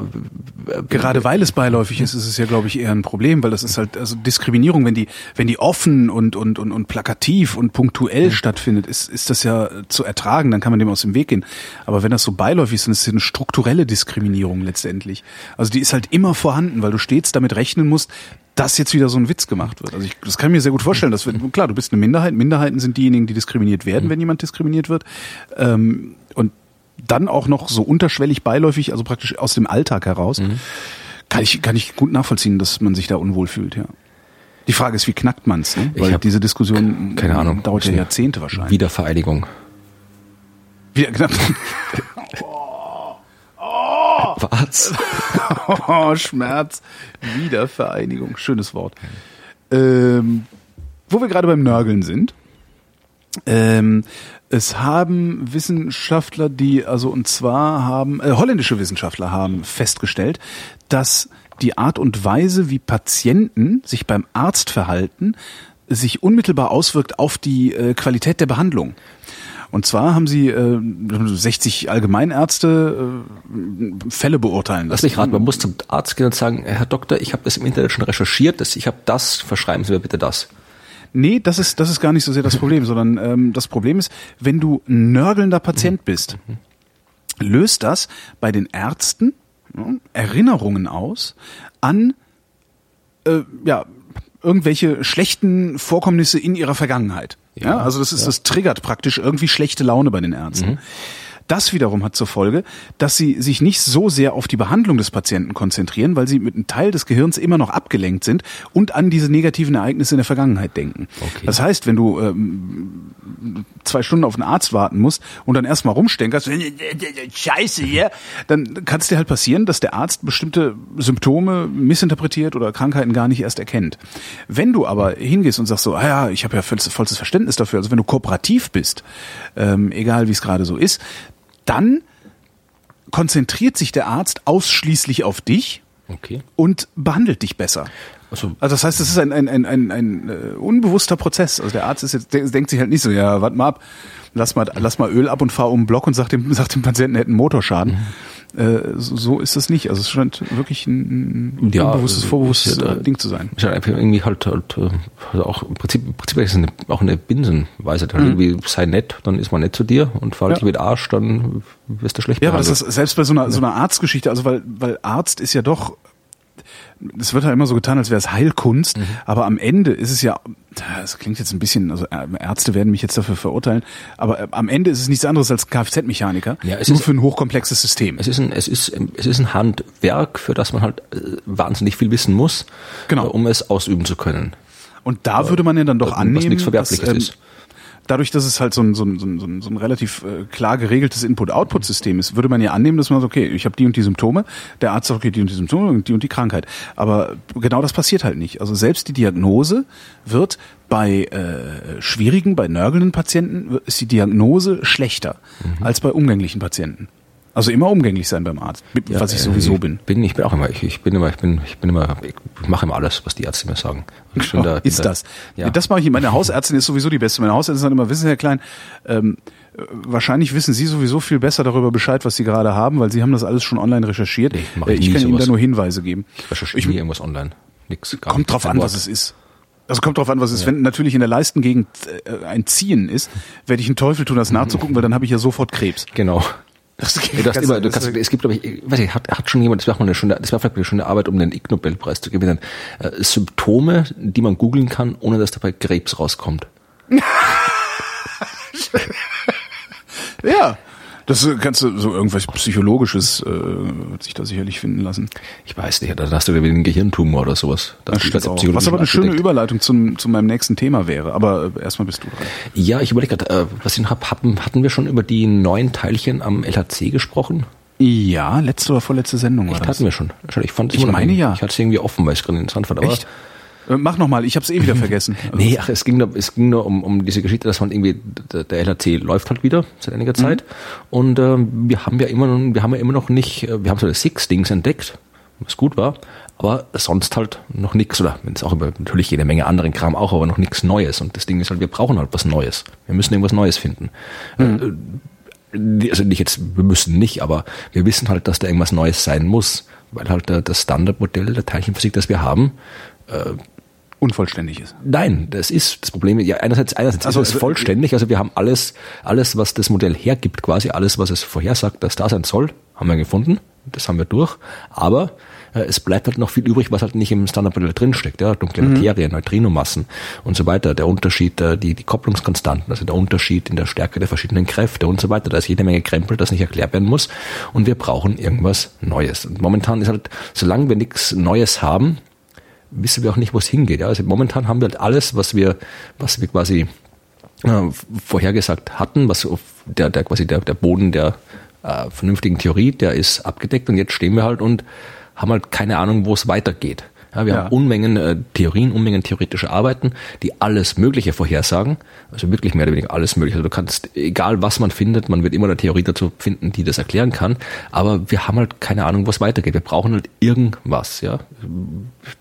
Äh, Gerade weil es beiläufig ist, ist es ja, glaube ich, eher ein Problem, weil das ist halt, also Diskriminierung, wenn die, wenn die offen und, und, und, und plakativ und punktuell mhm. stattfindet, ist, ist das ja zu ertragen, dann kann man dem aus dem Weg gehen. Aber wenn das so beiläufig ist, dann ist es eine strukturelle Diskriminierung. Änderung letztendlich. Also die ist halt immer vorhanden, weil du stets damit rechnen musst, dass jetzt wieder so ein Witz gemacht wird. Also ich, das kann ich mir sehr gut vorstellen. Dass wir, klar, du bist eine Minderheit. Minderheiten sind diejenigen, die diskriminiert werden, wenn jemand diskriminiert wird. Ähm, und dann auch noch so unterschwellig beiläufig, also praktisch aus dem Alltag heraus, mhm. kann ich kann ich gut nachvollziehen, dass man sich da unwohl fühlt. Ja. Die Frage ist, wie knackt man's? Ne? Weil diese Diskussion keine Ahnung dauert ja Jahrzehnte wahrscheinlich. Wiedervereinigung. Wieder Was? oh, Schmerz. Wiedervereinigung. Schönes Wort. Ähm, wo wir gerade beim Nörgeln sind. Ähm, es haben Wissenschaftler, die, also und zwar haben, äh, holländische Wissenschaftler haben festgestellt, dass die Art und Weise, wie Patienten sich beim Arzt verhalten, sich unmittelbar auswirkt auf die äh, Qualität der Behandlung. Und zwar haben sie äh, 60 Allgemeinärzte äh, Fälle beurteilen lassen. Lass mich raten, man muss zum Arzt gehen und sagen, Herr Doktor, ich habe das im Internet schon recherchiert, ich habe das, verschreiben Sie mir bitte das. Nee, das ist, das ist gar nicht so sehr das Problem, sondern ähm, das Problem ist, wenn du nörgelnder Patient mhm. bist, löst das bei den Ärzten ja, Erinnerungen aus an äh, ja, irgendwelche schlechten Vorkommnisse in ihrer Vergangenheit. Ja, ja also das ist, ja. das triggert praktisch irgendwie schlechte Laune bei den Ärzten. Mhm. Das wiederum hat zur Folge, dass sie sich nicht so sehr auf die Behandlung des Patienten konzentrieren, weil sie mit einem Teil des Gehirns immer noch abgelenkt sind und an diese negativen Ereignisse in der Vergangenheit denken. Okay. Das heißt, wenn du ähm, zwei Stunden auf einen Arzt warten musst und dann erstmal rumstenkerst, Scheiße hier, dann kann es dir halt passieren, dass der Arzt bestimmte Symptome missinterpretiert oder Krankheiten gar nicht erst erkennt. Wenn du aber hingehst und sagst so, ah ja, ich habe ja vollstes Verständnis dafür, also wenn du kooperativ bist, ähm, egal wie es gerade so ist, dann konzentriert sich der Arzt ausschließlich auf dich okay. und behandelt dich besser. So. Also das heißt, das ist ein, ein, ein, ein, ein uh, unbewusster Prozess. Also der Arzt ist jetzt, der, denkt sich halt nicht so, ja, warte mal ab, lass mal, lass mal Öl ab und fahr um den Block und sag dem, sag dem Patienten, er hätte einen Motorschaden. Mhm. Äh, so ist es nicht. Also es scheint wirklich ein, ja, unbewusstes, vorbewusstes ja, Ding zu sein. Ist einfach irgendwie halt, halt also auch im Prinzip, im Prinzip ist es eine, auch eine Binsenweise. Halt mhm. irgendwie sei nett, dann ist man nett zu dir und verhalte ja. dich mit Arsch, dann wirst du schlecht Ja, aber das ist selbst bei so einer, so einer Arztgeschichte, also weil, weil Arzt ist ja doch es wird ja immer so getan, als wäre es Heilkunst, mhm. aber am Ende ist es ja, das klingt jetzt ein bisschen, also Ärzte werden mich jetzt dafür verurteilen, aber äh, am Ende ist es nichts anderes als Kfz-Mechaniker, ja, nur ist, für ein hochkomplexes System. Es ist ein, es ist, es ist ein Handwerk, für das man halt äh, wahnsinnig viel wissen muss, genau. um es ausüben zu können. Und da würde man ja dann doch annehmen, was nichts Verwerfliches dass, ähm, ist dadurch, dass es halt so ein, so ein, so ein, so ein relativ äh, klar geregeltes Input-Output-System ist, würde man ja annehmen, dass man sagt, okay, ich habe die und die Symptome, der Arzt sagt, okay, die und die Symptome und die und die Krankheit. Aber genau das passiert halt nicht. Also selbst die Diagnose wird bei äh, schwierigen, bei nörgelnden Patienten ist die Diagnose schlechter mhm. als bei umgänglichen Patienten. Also immer umgänglich sein beim Arzt, ja, was ich sowieso ich bin. bin. Ich bin auch immer, ich, ich bin immer, ich bin, ich bin immer, ich mache immer alles, was die Ärzte mir sagen. Ich oh, da, ist da, das? Ja. Das mache ich. Meine Hausärztin ist sowieso die beste. Meine Hausärztin sagt immer, wissen Sie, Herr Klein, ähm, wahrscheinlich wissen Sie sowieso viel besser darüber Bescheid, was Sie gerade haben, weil Sie haben das alles schon online recherchiert. Nee, mach Äh, ich ich kann Ihnen sowas. da nur Hinweise geben. Ich recherchiere nie irgendwas online. Nix. gar Kommt drauf an, was es ist. Also kommt drauf an, was es ist. Wenn natürlich in der Leistengegend äh, ein Ziehen ist, werde ich einen Teufel tun, das nachzugucken, weil dann habe ich ja sofort Krebs. Genau. Das du hast immer, du kannst, es gibt, glaube ich, ich weiß nicht, hat, hat schon jemand, das war mal eine schöne, das war vielleicht eine schöne Arbeit, um den Ig Nobelpreis zu gewinnen, äh, Symptome, die man googeln kann, ohne dass dabei Krebs rauskommt. ja. Das äh, kannst du so irgendwas Psychologisches äh, wird sich da sicherlich finden lassen. Ich weiß nicht, dann hast du wieder einen Gehirntumor oder sowas. Da Das der auch. Was aber eine schöne. Überleitung zum, zu meinem nächsten Thema wäre. Aber äh, erstmal bist du dran. Ja, ich überlege gerade, äh, was ich hab, hatten, hatten wir schon über die neuen Teilchen am LHC gesprochen? Ja, letzte oder vorletzte Sendung war Echt, das. hatten wir schon. Ich, fand, Ich meine ja. Ich hatte es irgendwie offen, weil ich es gerade interessant fand. Aber Echt? Äh, mach nochmal, ich habe es eh wieder vergessen. Nee, ach, es ging nur, es ging nur um, um diese Geschichte, dass man irgendwie, der, der LHC läuft halt wieder seit einiger Zeit. Und ähm, wir haben ja immer noch, wir haben ja immer noch nicht, äh, wir haben so Six-Dings entdeckt, was gut war, aber sonst halt noch nichts, oder wenn es auch über natürlich jede Menge anderen Kram auch, aber noch nichts Neues. Und das Ding ist halt, wir brauchen halt was Neues. Wir müssen irgendwas Neues finden. Äh, die- also nicht jetzt, wir müssen nicht, aber wir wissen halt, dass da irgendwas Neues sein muss, weil halt äh, das Standardmodell der Teilchenphysik, das wir haben, Unvollständig ist. Nein, das ist das Problem. Ja, einerseits, einerseits Also, ist es also, vollständig. Also wir haben alles, alles, was das Modell hergibt, quasi alles, was es vorhersagt, dass da sein soll, haben wir gefunden. Das haben wir durch. Aber äh, es bleibt halt noch viel übrig, was halt nicht im Standardmodell drinsteckt. Ja, dunkle Materie, Neutrinomassen und so weiter. Der Unterschied, äh, die, die Kopplungskonstanten, also der Unterschied in der Stärke der verschiedenen Kräfte und so weiter. Da ist jede Menge Krempel, das nicht erklärt werden muss. Und wir brauchen irgendwas Neues. Und momentan ist halt, solange wir nichts Neues haben, wissen wir auch nicht, wo es hingeht. Ja? Also momentan haben wir halt alles, was wir, was wir quasi äh, vorhergesagt hatten, was der, der quasi der, der Boden der äh, vernünftigen Theorie, der ist abgedeckt und jetzt stehen wir halt und haben halt keine Ahnung, wo es weitergeht. Ja, wir Ja. haben Unmengen äh, Theorien, Unmengen theoretische Arbeiten, die alles Mögliche vorhersagen. Also wirklich mehr oder weniger alles Mögliche. Also du kannst, egal was man findet, man wird immer eine Theorie dazu finden, die das erklären kann. Aber wir haben halt keine Ahnung, wo es weitergeht. Wir brauchen halt irgendwas, ja.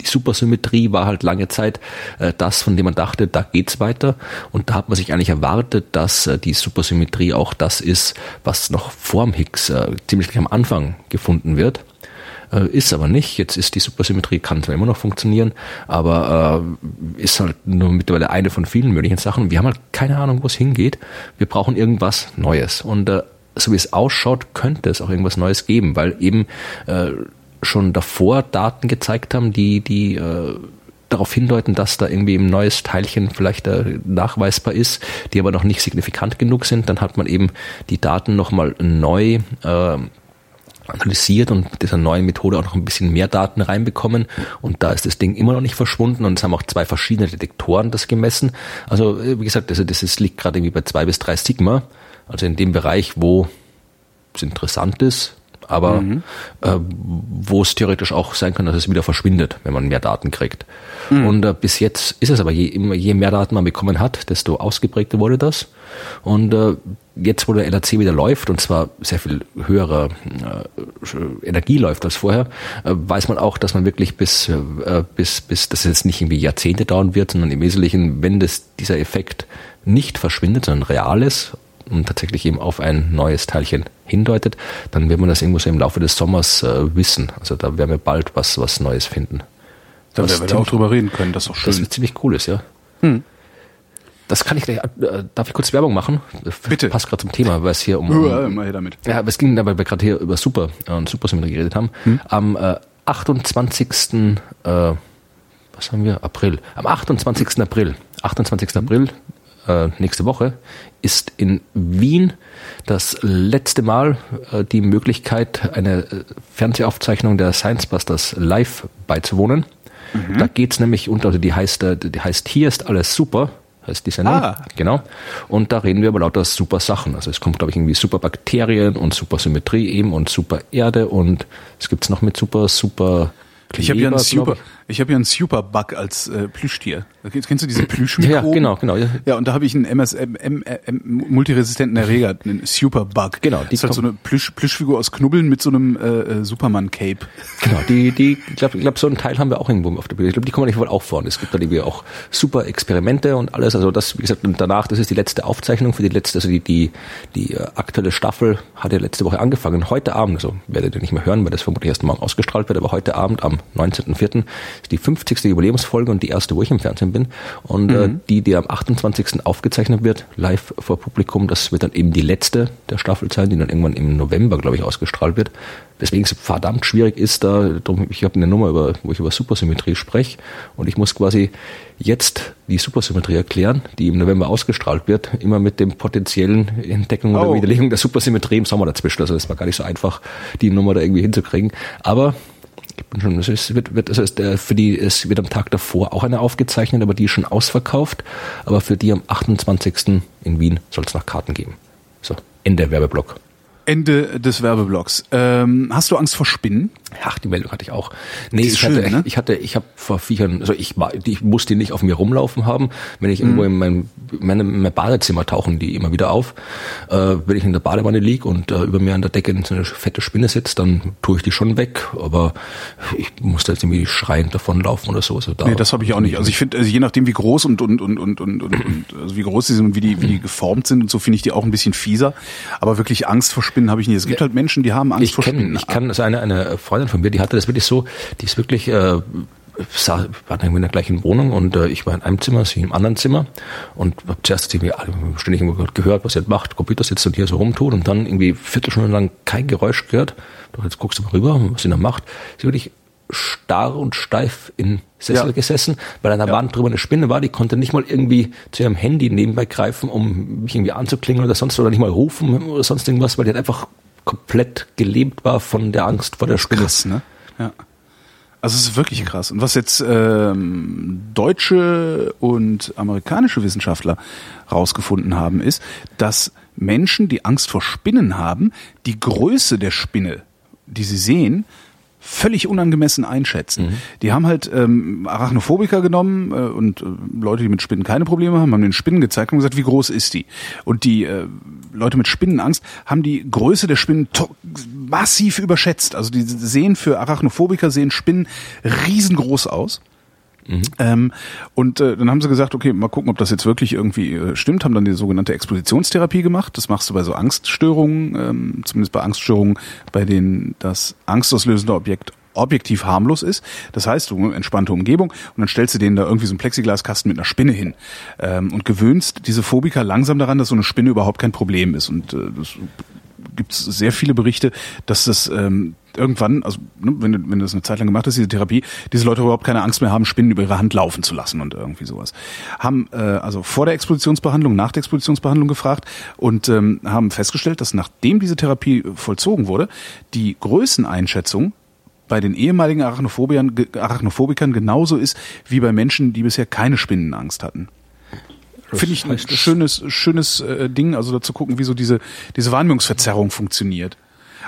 Die Supersymmetrie war halt lange Zeit äh, das, von dem man dachte, da geht's weiter. Und da hat man sich eigentlich erwartet, dass äh, die Supersymmetrie auch das ist, was noch vorm Higgs äh, ziemlich gleich am Anfang gefunden wird. Äh, ist aber nicht. Jetzt ist die Supersymmetrie, kann zwar immer noch funktionieren, aber äh, ist halt nur mittlerweile eine von vielen möglichen Sachen. Wir haben halt keine Ahnung, wo es hingeht. Wir brauchen irgendwas Neues. Und äh, so wie es ausschaut, könnte es auch irgendwas Neues geben, weil eben äh, schon davor Daten gezeigt haben, die, die äh, darauf hindeuten, dass da irgendwie ein neues Teilchen vielleicht äh, nachweisbar ist, die aber noch nicht signifikant genug sind. Dann hat man eben die Daten nochmal neu äh, analysiert und mit dieser neuen Methode auch noch ein bisschen mehr Daten reinbekommen. Und da ist das Ding immer noch nicht verschwunden und es haben auch zwei verschiedene Detektoren das gemessen. Also äh, wie gesagt, also das ist, liegt gerade irgendwie bei zwei bis drei Sigma. Also in dem Bereich, wo es interessant ist, aber äh, wo es theoretisch auch sein kann, dass es wieder verschwindet, wenn man mehr Daten kriegt. Und äh, bis jetzt ist es aber, je, je mehr Daten man bekommen hat, desto ausgeprägter wurde das. Und äh, jetzt, wo der LHC wieder läuft, und zwar sehr viel höhere äh, Energie läuft als vorher, äh, weiß man auch, dass man wirklich bis, äh, bis, bis, dass es jetzt nicht irgendwie Jahrzehnte dauern wird, sondern im Wesentlichen, wenn das, dieser Effekt nicht verschwindet, sondern real ist und tatsächlich eben auf ein neues Teilchen hindeutet, dann wird man das irgendwo so im Laufe des Sommers äh, wissen. Also da werden wir bald was, was Neues finden. Da werden wir auch drüber reden können, das ist Das schön. wird ziemlich cool ist, ja. Das kann ich gleich, äh, darf ich kurz Werbung machen? Bitte. Passt gerade zum Thema, weil es hier um, Ja, mal her damit. ja, aber es ging dabei, weil wir gerade hier über Super äh, und Supersymmetrie geredet haben. Am äh, 28. Äh, was haben wir? April. Am 28. April, 28. April, äh, nächste Woche, ist in Wien das letzte Mal äh, die Möglichkeit, eine äh, Fernsehaufzeichnung der Science Busters live beizuwohnen. Da geht's nämlich unter, also die heißt, äh, die heißt Hier ist alles super, heißt die Sendung. Ah. Genau. Und da reden wir über lauter super Sachen. Also es kommt, glaube ich, irgendwie super Bakterien und super Symmetrie eben und super Erde und es gibt's noch mit super, super Ich habe ja, ein Kleber, super, Ich habe ja einen Superbug als äh, Plüschtier. Kennst du diese Plüschmikroben? Ja, genau, genau. Ja, ja und da habe ich einen MSM, M, M, multiresistenten Erreger, einen Superbug. Genau. Die das ist halt so eine Plüsch, Plüschfigur aus Knubbeln mit so einem äh, äh Superman-Cape. Genau, die, die, ich glaube, glaub, so einen Teil haben wir auch irgendwo auf der Bühne. Ich glaube, die kommen nicht wohl auch vorne. Es gibt da irgendwie auch super Experimente und alles. Also das, wie gesagt, danach, das ist die letzte Aufzeichnung für die letzte, also die, die, die äh, aktuelle Staffel hat ja letzte Woche angefangen. Heute Abend, also werdet ihr nicht mehr hören, weil das vermutlich erst morgen ausgestrahlt wird, aber heute Abend am 19.04. ist die 50. Jubiläumsfolge und die erste, wo ich im Fernsehen bin. Und äh, mhm. äh, die, die am 28. aufgezeichnet wird, live vor Publikum, das wird dann eben die letzte der Staffel sein, die dann irgendwann im November, glaube ich, ausgestrahlt wird. Deswegen es verdammt schwierig ist, da, drum, ich habe eine Nummer, über, wo ich über Supersymmetrie spreche und ich muss quasi jetzt die Supersymmetrie erklären, die im November ausgestrahlt wird, immer mit dem potenziellen Entdeckung oder oh. Widerlegung der Supersymmetrie im Sommer dazwischen. Also es war gar nicht so einfach, die Nummer da irgendwie hinzukriegen. Aber ich bin schon, es wird, wird, das heißt, für die, es wird am Tag davor auch eine aufgezeichnet, aber die ist schon ausverkauft. Aber für die am 28. in Wien soll es noch Karten geben. So, Ende Werbeblock. Ende des Werbeblocks. Ähm, hast du Angst vor Spinnen? Ach, die Meldung hatte ich auch. Nee, ich schön, hatte, ne? ich hatte, ich habe vor Viechern, also ich, ich musste die nicht auf mir rumlaufen haben. Wenn ich irgendwo mhm. in mein, mein, mein Badezimmer tauchen die immer wieder auf. Äh, wenn ich in der Badewanne lieg und äh, über mir an der Decke so eine fette Spinne sitzt, dann tue ich die schon weg. Aber ich musste jetzt irgendwie schreiend davonlaufen oder so. Also da nee, das habe ich auch nicht. Also ich finde, also je nachdem wie groß und und und und und, und, und also wie groß die sind und wie die wie die geformt sind und so finde ich die auch ein bisschen fieser. Aber wirklich Angst vor Spinnen habe ich nicht. Es gibt halt Menschen, die haben Angst ich vor kenn, Spinnen. Ich kann, also eine eine Freundin von mir, die hatte das wirklich so, die ist wirklich, äh, sah, war irgendwie in der gleichen Wohnung und äh, ich war in einem Zimmer, sie im anderen Zimmer und habe zuerst irgendwie ständig gehört, was sie halt macht, Computer sitzt und hier so rumtut und dann irgendwie Viertelstunde lang kein Geräusch gehört. Doch jetzt guckst du mal rüber, was sie da macht. Sie wirklich starr und steif in Sessel ja. gesessen, weil an der ja. Wand drüber eine Spinne war, die konnte nicht mal irgendwie zu ihrem Handy nebenbei greifen, um mich irgendwie anzuklingen oder sonst oder nicht mal rufen oder sonst irgendwas, weil die hat einfach komplett gelebt war von der Angst vor der Spinne. Krass, ne? Ja. Also es ist wirklich krass. Und was jetzt ähm, deutsche und amerikanische Wissenschaftler rausgefunden haben, ist, dass Menschen, die Angst vor Spinnen haben, die Größe der Spinne, die sie sehen, völlig unangemessen einschätzen. Mhm. Die haben halt ähm, Arachnophobiker genommen äh, und äh, Leute, die mit Spinnen keine Probleme haben, haben den Spinnen gezeigt und gesagt, wie groß ist die. Und die äh, Leute mit Spinnenangst haben die Größe der Spinnen massiv überschätzt. Also die sehen für Arachnophobiker sehen Spinnen riesengroß aus. Mhm. Ähm, und äh, dann haben sie gesagt, okay, mal gucken, ob das jetzt wirklich irgendwie äh, stimmt, haben dann die sogenannte Expositionstherapie gemacht. Das machst du bei so Angststörungen, ähm, zumindest bei Angststörungen, bei denen das angstauslösende Objekt objektiv harmlos ist. Das heißt, du entspannte Umgebung und dann stellst du denen da irgendwie so einen Plexiglaskasten mit einer Spinne hin ähm, und gewöhnst diese Phobiker langsam daran, dass so eine Spinne überhaupt kein Problem ist. Und äh, das gibt es sehr viele Berichte, dass das ähm, irgendwann, also ne, wenn, du, wenn du das eine Zeit lang gemacht hast, diese Therapie, diese Leute überhaupt keine Angst mehr haben, Spinnen über ihre Hand laufen zu lassen und irgendwie sowas. Haben äh, also vor der Expositionsbehandlung, nach der Expositionsbehandlung gefragt und ähm, haben festgestellt, dass nachdem diese Therapie vollzogen wurde, die Größeneinschätzung bei den ehemaligen Arachnophobikern genauso ist wie bei Menschen, die bisher keine Spinnenangst hatten. Finde ich ein schönes, schönes äh, Ding, also dazu gucken, wie so diese, diese Wahrnehmungsverzerrung funktioniert.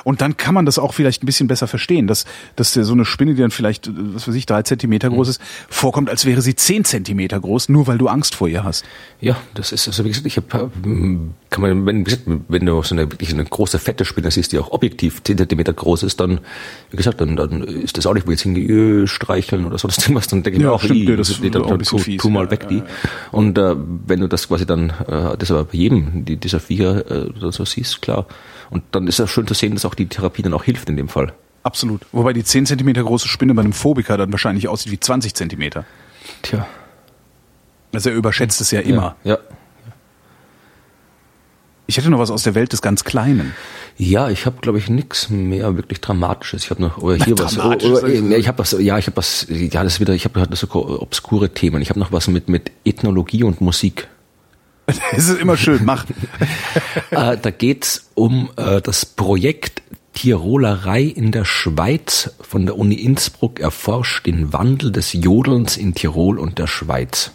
Und dann kann man das auch vielleicht ein bisschen besser verstehen, dass, dass der so eine Spinne, die dann vielleicht, was weiß ich, drei Zentimeter groß ist, vorkommt, als wäre sie zehn Zentimeter groß, nur weil du Angst vor ihr hast. Ja, das ist, also wie gesagt, ich habe, kann man, wenn, wenn du so eine wirklich eine große, fette Spinne siehst, die auch objektiv zehn Zentimeter groß ist, dann, wie gesagt, dann, dann ist das auch nicht, wo jetzt hingehe, streicheln oder sonst irgendwas, dann denke ich ja, mir auch, stimmt, nee, das ist dann, dann tu, fies, tu mal ja, weg die. Ja, Und äh, wenn du das quasi dann, äh, das aber bei jedem die, dieser Viecher äh, so siehst, klar, und dann ist es schön zu sehen, dass auch die Therapie dann auch hilft in dem Fall. Absolut. Wobei die 10 Zentimeter große Spinne bei einem Phobiker dann wahrscheinlich aussieht wie 20 Zentimeter. Tja. Also er überschätzt es ja immer. Ja. ja. Ich hätte noch was aus der Welt des ganz Kleinen. Ja, ich habe glaube ich nichts mehr wirklich dramatisches. Ich habe noch oder hier was. Oder, oder, ja, ich habe was. Ja, ich habe was. Ja, das ist wieder. Ich habe halt so obskure Themen. Ich habe noch was mit mit Ethnologie und Musik. Es ist immer schön, mach. äh, da geht's um äh, das Projekt Tirolerei in der Schweiz von der Uni Innsbruck erforscht den Wandel des Jodelns in Tirol und der Schweiz.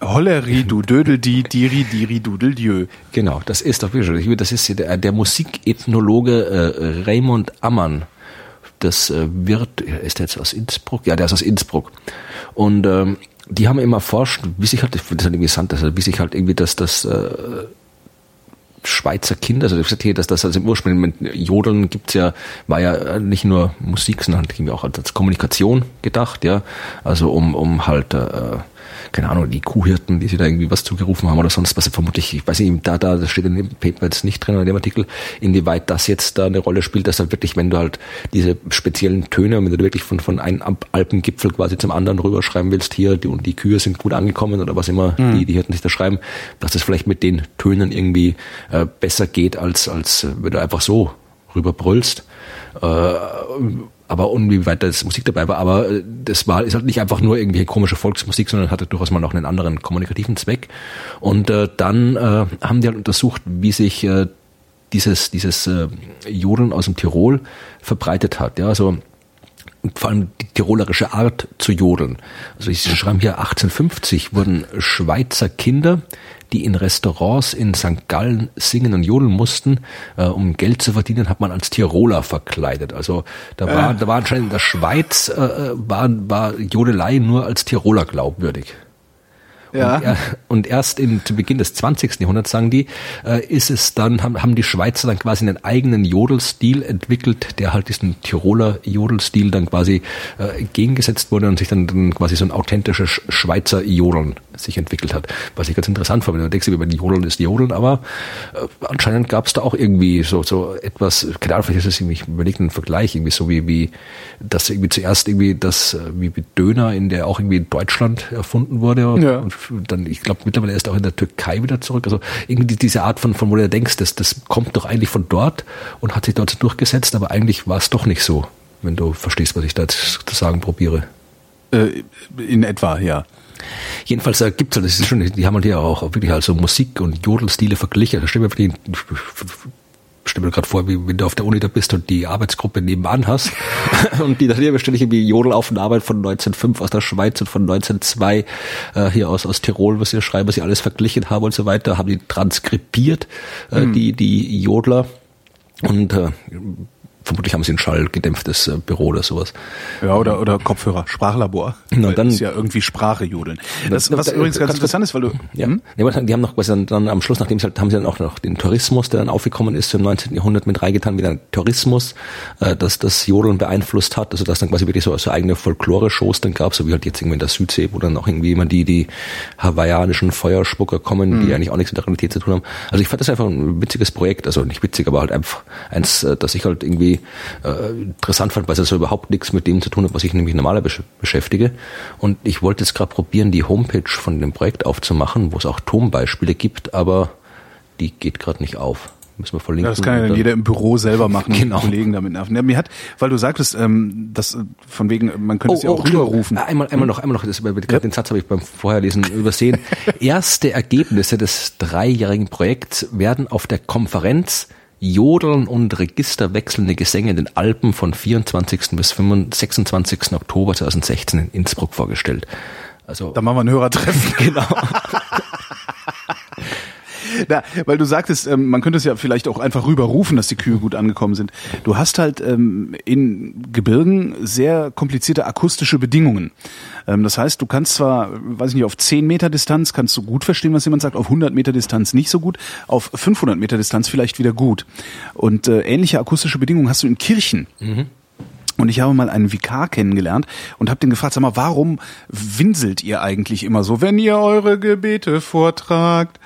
Holleri, du Dödel, die, Diri, Diri, Dudel, Dieu. Genau, das ist doch wirklich, das ist der, der Musikethnologe äh, Raymond Ammann das äh, wird, ist der jetzt aus Innsbruck? Ja, der ist aus Innsbruck. Und ähm, die haben immer erforscht, wie sich halt, das halt interessant, also wie sich halt irgendwie das, das äh, Schweizer Kinder, also ich gesagt hier, dass das also im Ursprung mit Jodeln gibt's ja, war ja nicht nur Musik, sondern irgendwie auch als Kommunikation gedacht, ja. Also um, um halt äh, keine Ahnung, die Kuhhirten, die sie da irgendwie was zugerufen haben oder sonst was, vermutlich, ich weiß nicht, da, da, das steht in dem Paper jetzt nicht drin, oder in dem Artikel, inwieweit das jetzt da eine Rolle spielt, dass halt wirklich, wenn du halt diese speziellen Töne, wenn du wirklich von, von einem Alpengipfel quasi zum anderen rüberschreiben willst, hier, die, und die Kühe sind gut angekommen oder was immer mhm. die, die Hirten sich da schreiben, dass das vielleicht mit den Tönen irgendwie äh, besser geht, als, als äh, wenn du einfach so rüberbrüllst. Äh, aber inwieweit das Musik dabei war, aber äh, das war ist halt nicht einfach nur irgendwie komische Volksmusik, sondern hatte durchaus mal noch einen anderen kommunikativen Zweck. Und äh, dann äh, haben die halt untersucht, wie sich äh, dieses dieses äh, Jodeln aus dem Tirol verbreitet hat. Ja, also vor allem die tirolerische Art zu jodeln. Also ich schreibe hier 1850 wurden Schweizer Kinder die in Restaurants in St. Gallen singen und jodeln mussten, äh, um Geld zu verdienen, hat man als Tiroler verkleidet. Also da war, äh. da war anscheinend in der Schweiz äh, war, war Jodelei nur als Tiroler glaubwürdig. Ja. Und, er, und erst in, zu Beginn des 20. Jahrhunderts, sagen die, äh, ist es dann, haben, haben die Schweizer dann quasi einen eigenen Jodelstil entwickelt, der halt diesen Tiroler Jodelstil dann quasi äh, gegengesetzt wurde und sich dann, dann quasi so ein authentisches Schweizer Jodeln sich entwickelt hat. Was ich ganz interessant fand, wenn du denkst, über die Jodeln ist Jodeln, aber äh, anscheinend gab es da auch irgendwie so, so etwas, keine Ahnung, vielleicht ist es irgendwie, ich überlege einen Vergleich, irgendwie so wie, wie, dass irgendwie zuerst irgendwie das, äh, wie Döner in der auch irgendwie in Deutschland erfunden wurde ja. und dann, ich glaube, mittlerweile erst auch in der Türkei wieder zurück. Also irgendwie diese Art von, von wo du denkst, das, das kommt doch eigentlich von dort und hat sich dort durchgesetzt, aber eigentlich war es doch nicht so, wenn du verstehst, was ich da zu sagen probiere. Äh, in etwa, ja. Jedenfalls äh, gibt es halt, das ist schon, die haben halt ja auch wirklich also Musik und Jodelstile verglichen. Da stimmt mir stell mir gerade vor, wie wenn du auf der Uni da bist und die Arbeitsgruppe nebenan hast und die daneben stelle ich irgendwie Jodelaufnahme von 1905 aus der Schweiz und von 1902 äh, hier aus, aus Tirol, was sie schreiben, was sie alles verglichen haben und so weiter, haben die transkribiert, äh, mhm. die, die Jodler und äh, vermutlich haben sie ein schallgedämpftes äh, Büro oder sowas. Ja, oder, oder Kopfhörer, Sprachlabor. Na, dann, ist ja irgendwie Sprache jodeln. Das, was da, übrigens ganz interessant ist, weil du... Ja, hm? die haben noch quasi dann, dann am Schluss, nachdem sie halt, haben sie dann auch noch den Tourismus, der dann aufgekommen ist im 19. Jahrhundert mit reingetan, wieder Tourismus, äh, dass das Jodeln beeinflusst hat, also dass dann quasi wirklich so, so eigene Folklore-Shows dann gab, so wie halt jetzt irgendwie in der Südsee, wo dann auch irgendwie immer die, die hawaiianischen Feuerspucker kommen, mhm. die eigentlich auch nichts mit der Realität zu tun haben. Also ich fand das einfach ein witziges Projekt, also nicht witzig, aber halt einfach eins, äh, dass ich halt irgendwie äh, interessant fand, weil es also überhaupt nichts mit dem zu tun hat, was ich nämlich normaler besch beschäftige. Und ich wollte jetzt gerade probieren, die Homepage von dem Projekt aufzumachen, wo es auch Turmbeispiele gibt, aber die geht gerade nicht auf. Müssen wir verlinken. Ja, das kann ja dann jeder im Büro selber machen, genau. Kollegen damit nerven. Ja, mir hat, weil du sagtest, ähm, das äh, von wegen, man könnte oh, es ja auch oh, rüberrufen. Einmal, einmal noch, einmal noch, das, ja. den Satz habe ich beim Vorherlesen übersehen. Erste Ergebnisse des dreijährigen Projekts werden auf der Konferenz Jodeln und registerwechselnde Gesänge in den Alpen von 24. bis 26. Oktober 2016 in Innsbruck vorgestellt. Also, da machen wir ein Hörertreffen. Genau. Na, weil du sagtest, ähm, man könnte es ja vielleicht auch einfach rüberrufen, dass die Kühe gut angekommen sind. Du hast halt ähm, in Gebirgen sehr komplizierte akustische Bedingungen. Ähm, das heißt, du kannst zwar, weiß ich nicht, auf 10 Meter Distanz kannst du gut verstehen, was jemand sagt, auf 100 Meter Distanz nicht so gut, auf 500 Meter Distanz vielleicht wieder gut. Und äh, ähnliche akustische Bedingungen hast du in Kirchen. Mhm. Und ich habe mal einen Vikar kennengelernt und habe den gefragt, sag mal, warum winselt ihr eigentlich immer so, wenn ihr eure Gebete vortragt?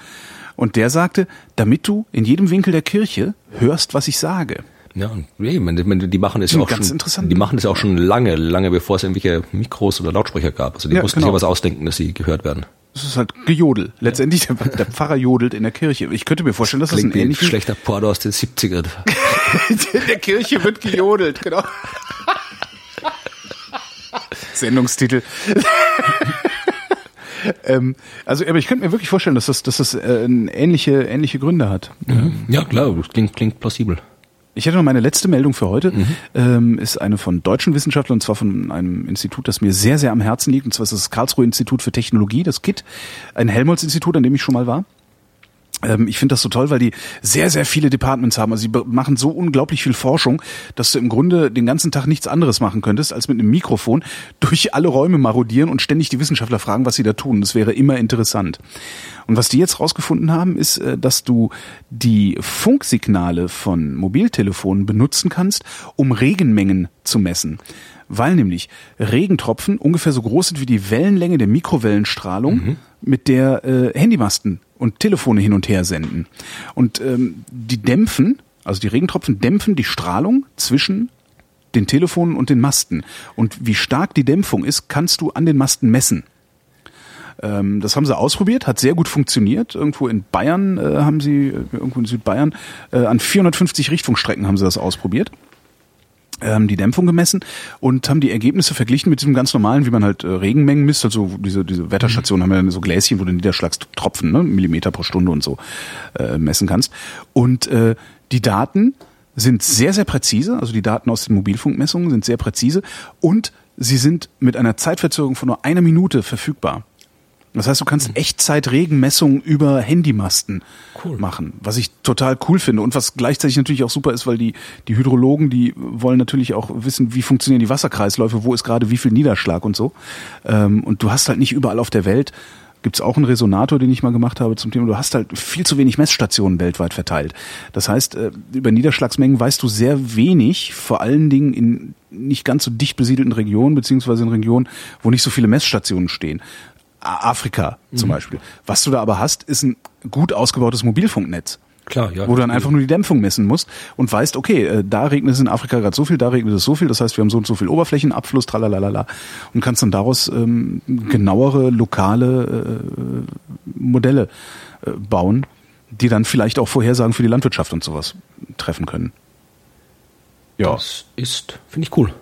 Und der sagte, damit du in jedem Winkel der Kirche hörst, was ich sage. Ja, die machen es auch ganz schon, die machen es auch schon lange, lange bevor es irgendwelche Mikros oder Lautsprecher gab. Also die ja, mussten genau. sich was ausdenken, dass sie gehört werden. Das ist halt Gejodel. Letztendlich, der, der Pfarrer jodelt in der Kirche. Ich könnte mir vorstellen, dass das, das ein ähnlicher... schlechter Porno aus den 70ern. in der Kirche wird gejodelt, genau. Sendungstitel ähm, also, aber ich könnte mir wirklich vorstellen, dass das, dass das äh, ähnliche, ähnliche Gründe hat. Mhm. Ja, klar, das klingt, klingt plausibel. Ich hätte noch meine letzte Meldung für heute, mhm. ähm, ist eine von deutschen Wissenschaftlern, und zwar von einem Institut, das mir sehr, sehr am Herzen liegt, und zwar ist das Karlsruhe Institut für Technologie, das KIT, ein Helmholtz-Institut, an dem ich schon mal war. Ähm, ich finde das so toll, weil die sehr, sehr viele Departments haben. Also sie machen so unglaublich viel Forschung, dass du im Grunde den ganzen Tag nichts anderes machen könntest, als mit einem Mikrofon durch alle Räume marodieren und ständig die Wissenschaftler fragen, was sie da tun. Das wäre immer interessant. Und was die jetzt rausgefunden haben, ist, äh, dass du die Funksignale von Mobiltelefonen benutzen kannst, um Regenmengen zu messen weil nämlich Regentropfen ungefähr so groß sind wie die Wellenlänge der Mikrowellenstrahlung, mhm. mit der äh, Handymasten und Telefone hin und her senden. Und ähm, die dämpfen, also die Regentropfen dämpfen die Strahlung zwischen den Telefonen und den Masten. Und wie stark die Dämpfung ist, kannst du an den Masten messen. Ähm, das haben sie ausprobiert, hat sehr gut funktioniert. Irgendwo in Bayern äh, haben sie, äh, irgendwo in Südbayern, äh, an 450 Richtfunkstrecken haben sie das ausprobiert ähm, die Dämpfung gemessen und haben die Ergebnisse verglichen mit diesem ganz normalen, wie man halt äh, Regenmengen misst. Also diese, diese Wetterstationen mhm. haben ja so Gläschen, wo du Niederschlagstropfen, ne, Millimeter pro Stunde und so äh, messen kannst. Und äh, die Daten sind sehr, sehr präzise. Also die Daten aus den Mobilfunkmessungen sind sehr präzise und sie sind mit einer Zeitverzögerung von nur einer Minute verfügbar. Das heißt, du kannst. Echtzeit-Regenmessungen über Handymasten cool. machen, was ich total cool finde und was gleichzeitig natürlich auch super ist, weil die, die Hydrologen, die wollen natürlich auch wissen, wie funktionieren die Wasserkreisläufe, wo ist gerade wie viel Niederschlag und so. Ähm, und du hast halt nicht überall auf der Welt gibt's auch einen Resonator, den ich mal gemacht habe zum Thema. Du hast halt viel zu wenig Messstationen weltweit verteilt. Das heißt, äh, über Niederschlagsmengen weißt du sehr wenig, vor allen Dingen in nicht ganz so dicht besiedelten Regionen, beziehungsweise in Regionen, wo nicht so viele Messstationen stehen. Afrika zum mhm. Beispiel. Was du da aber hast, ist ein gut ausgebautes Mobilfunknetz. Klar, ja. Wo du dann einfach nur die Dämpfung messen musst und weißt, okay, äh, da regnet es in Afrika gerade so viel, da regnet es so viel, das heißt, wir haben so und so viel Oberflächenabfluss, tralalala, und kannst dann daraus ähm, genauere lokale äh, Modelle äh, bauen, die dann vielleicht auch Vorhersagen für die Landwirtschaft und sowas treffen können. Ja. Das ist, finde ich cool.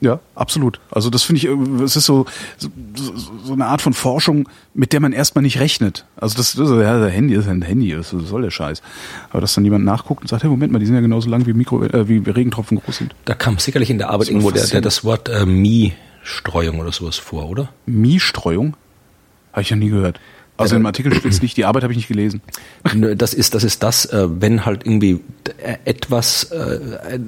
Ja, absolut. Also das finde ich, äh, es ist so, so, so eine Art von Forschung, mit der man erstmal nicht rechnet. Also das, das ja, der Handy ist ein Handy, was soll der Scheiß? Aber dass dann jemand nachguckt und sagt, hey, Moment mal, die sind ja genauso lang wie Mikro, äh, wie Regentropfen groß sind. Da kam sicherlich in der Arbeit irgendwo der, der das Wort äh, Mie-Streuung oder sowas vor, oder? Mie-Streuung? Habe ich ja nie gehört. Also im Artikel steht es nicht, die Arbeit habe ich nicht gelesen. Das ist das, ist das äh, wenn halt irgendwie etwas äh,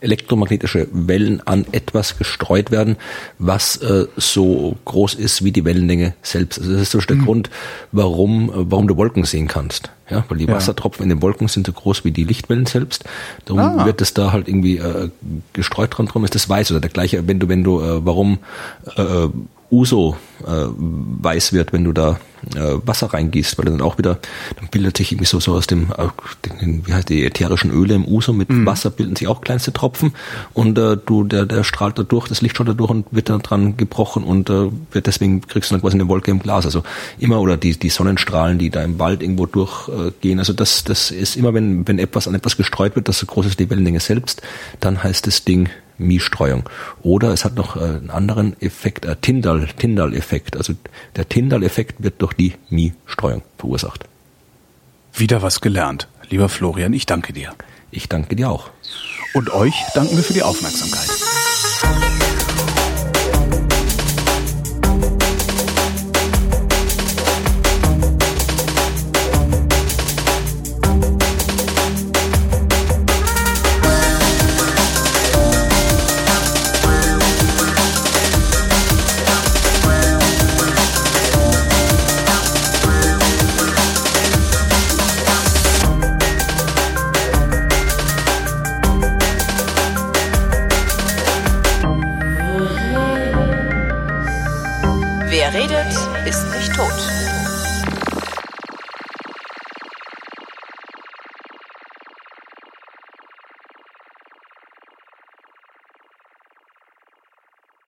elektromagnetische Wellen an etwas gestreut werden, was äh, so groß ist wie die Wellenlänge selbst. Also das ist so der mhm. Grund, warum, warum du Wolken sehen kannst. Ja, weil die ja. Wassertropfen in den Wolken sind so groß wie die Lichtwellen selbst. Darum ah. wird es da halt irgendwie äh, gestreut dran drum ist das weiß oder der gleiche, wenn du, wenn du, äh, warum äh, Uso äh, weiß wird, wenn du da äh, Wasser reingießt, weil dann auch wieder, dann bildet sich irgendwie so, so aus dem, äh, den, wie heißt die ätherischen Öle im Uso mit mhm. Wasser bilden sich auch kleinste Tropfen und äh, du, der, der strahlt da durch, das Licht schaut da durch und wird dann dran gebrochen und äh, wird deswegen kriegst du dann quasi eine Wolke im Glas. Also immer oder die, die Sonnenstrahlen, die da im Wald irgendwo durchgehen. also das, das ist immer, wenn, wenn etwas an etwas gestreut wird, das so groß ist die Wellenlänge selbst, dann heißt das Ding Mie-Streuung. Oder es hat noch äh, einen anderen Effekt, äh, Tyndall, Tyndall-Effekt. Also der Tyndall-Effekt wird durch die Mie-Streuung verursacht. Wieder was gelernt. Lieber Florian, ich danke dir. Ich danke dir auch. Und euch danken wir für die Aufmerksamkeit.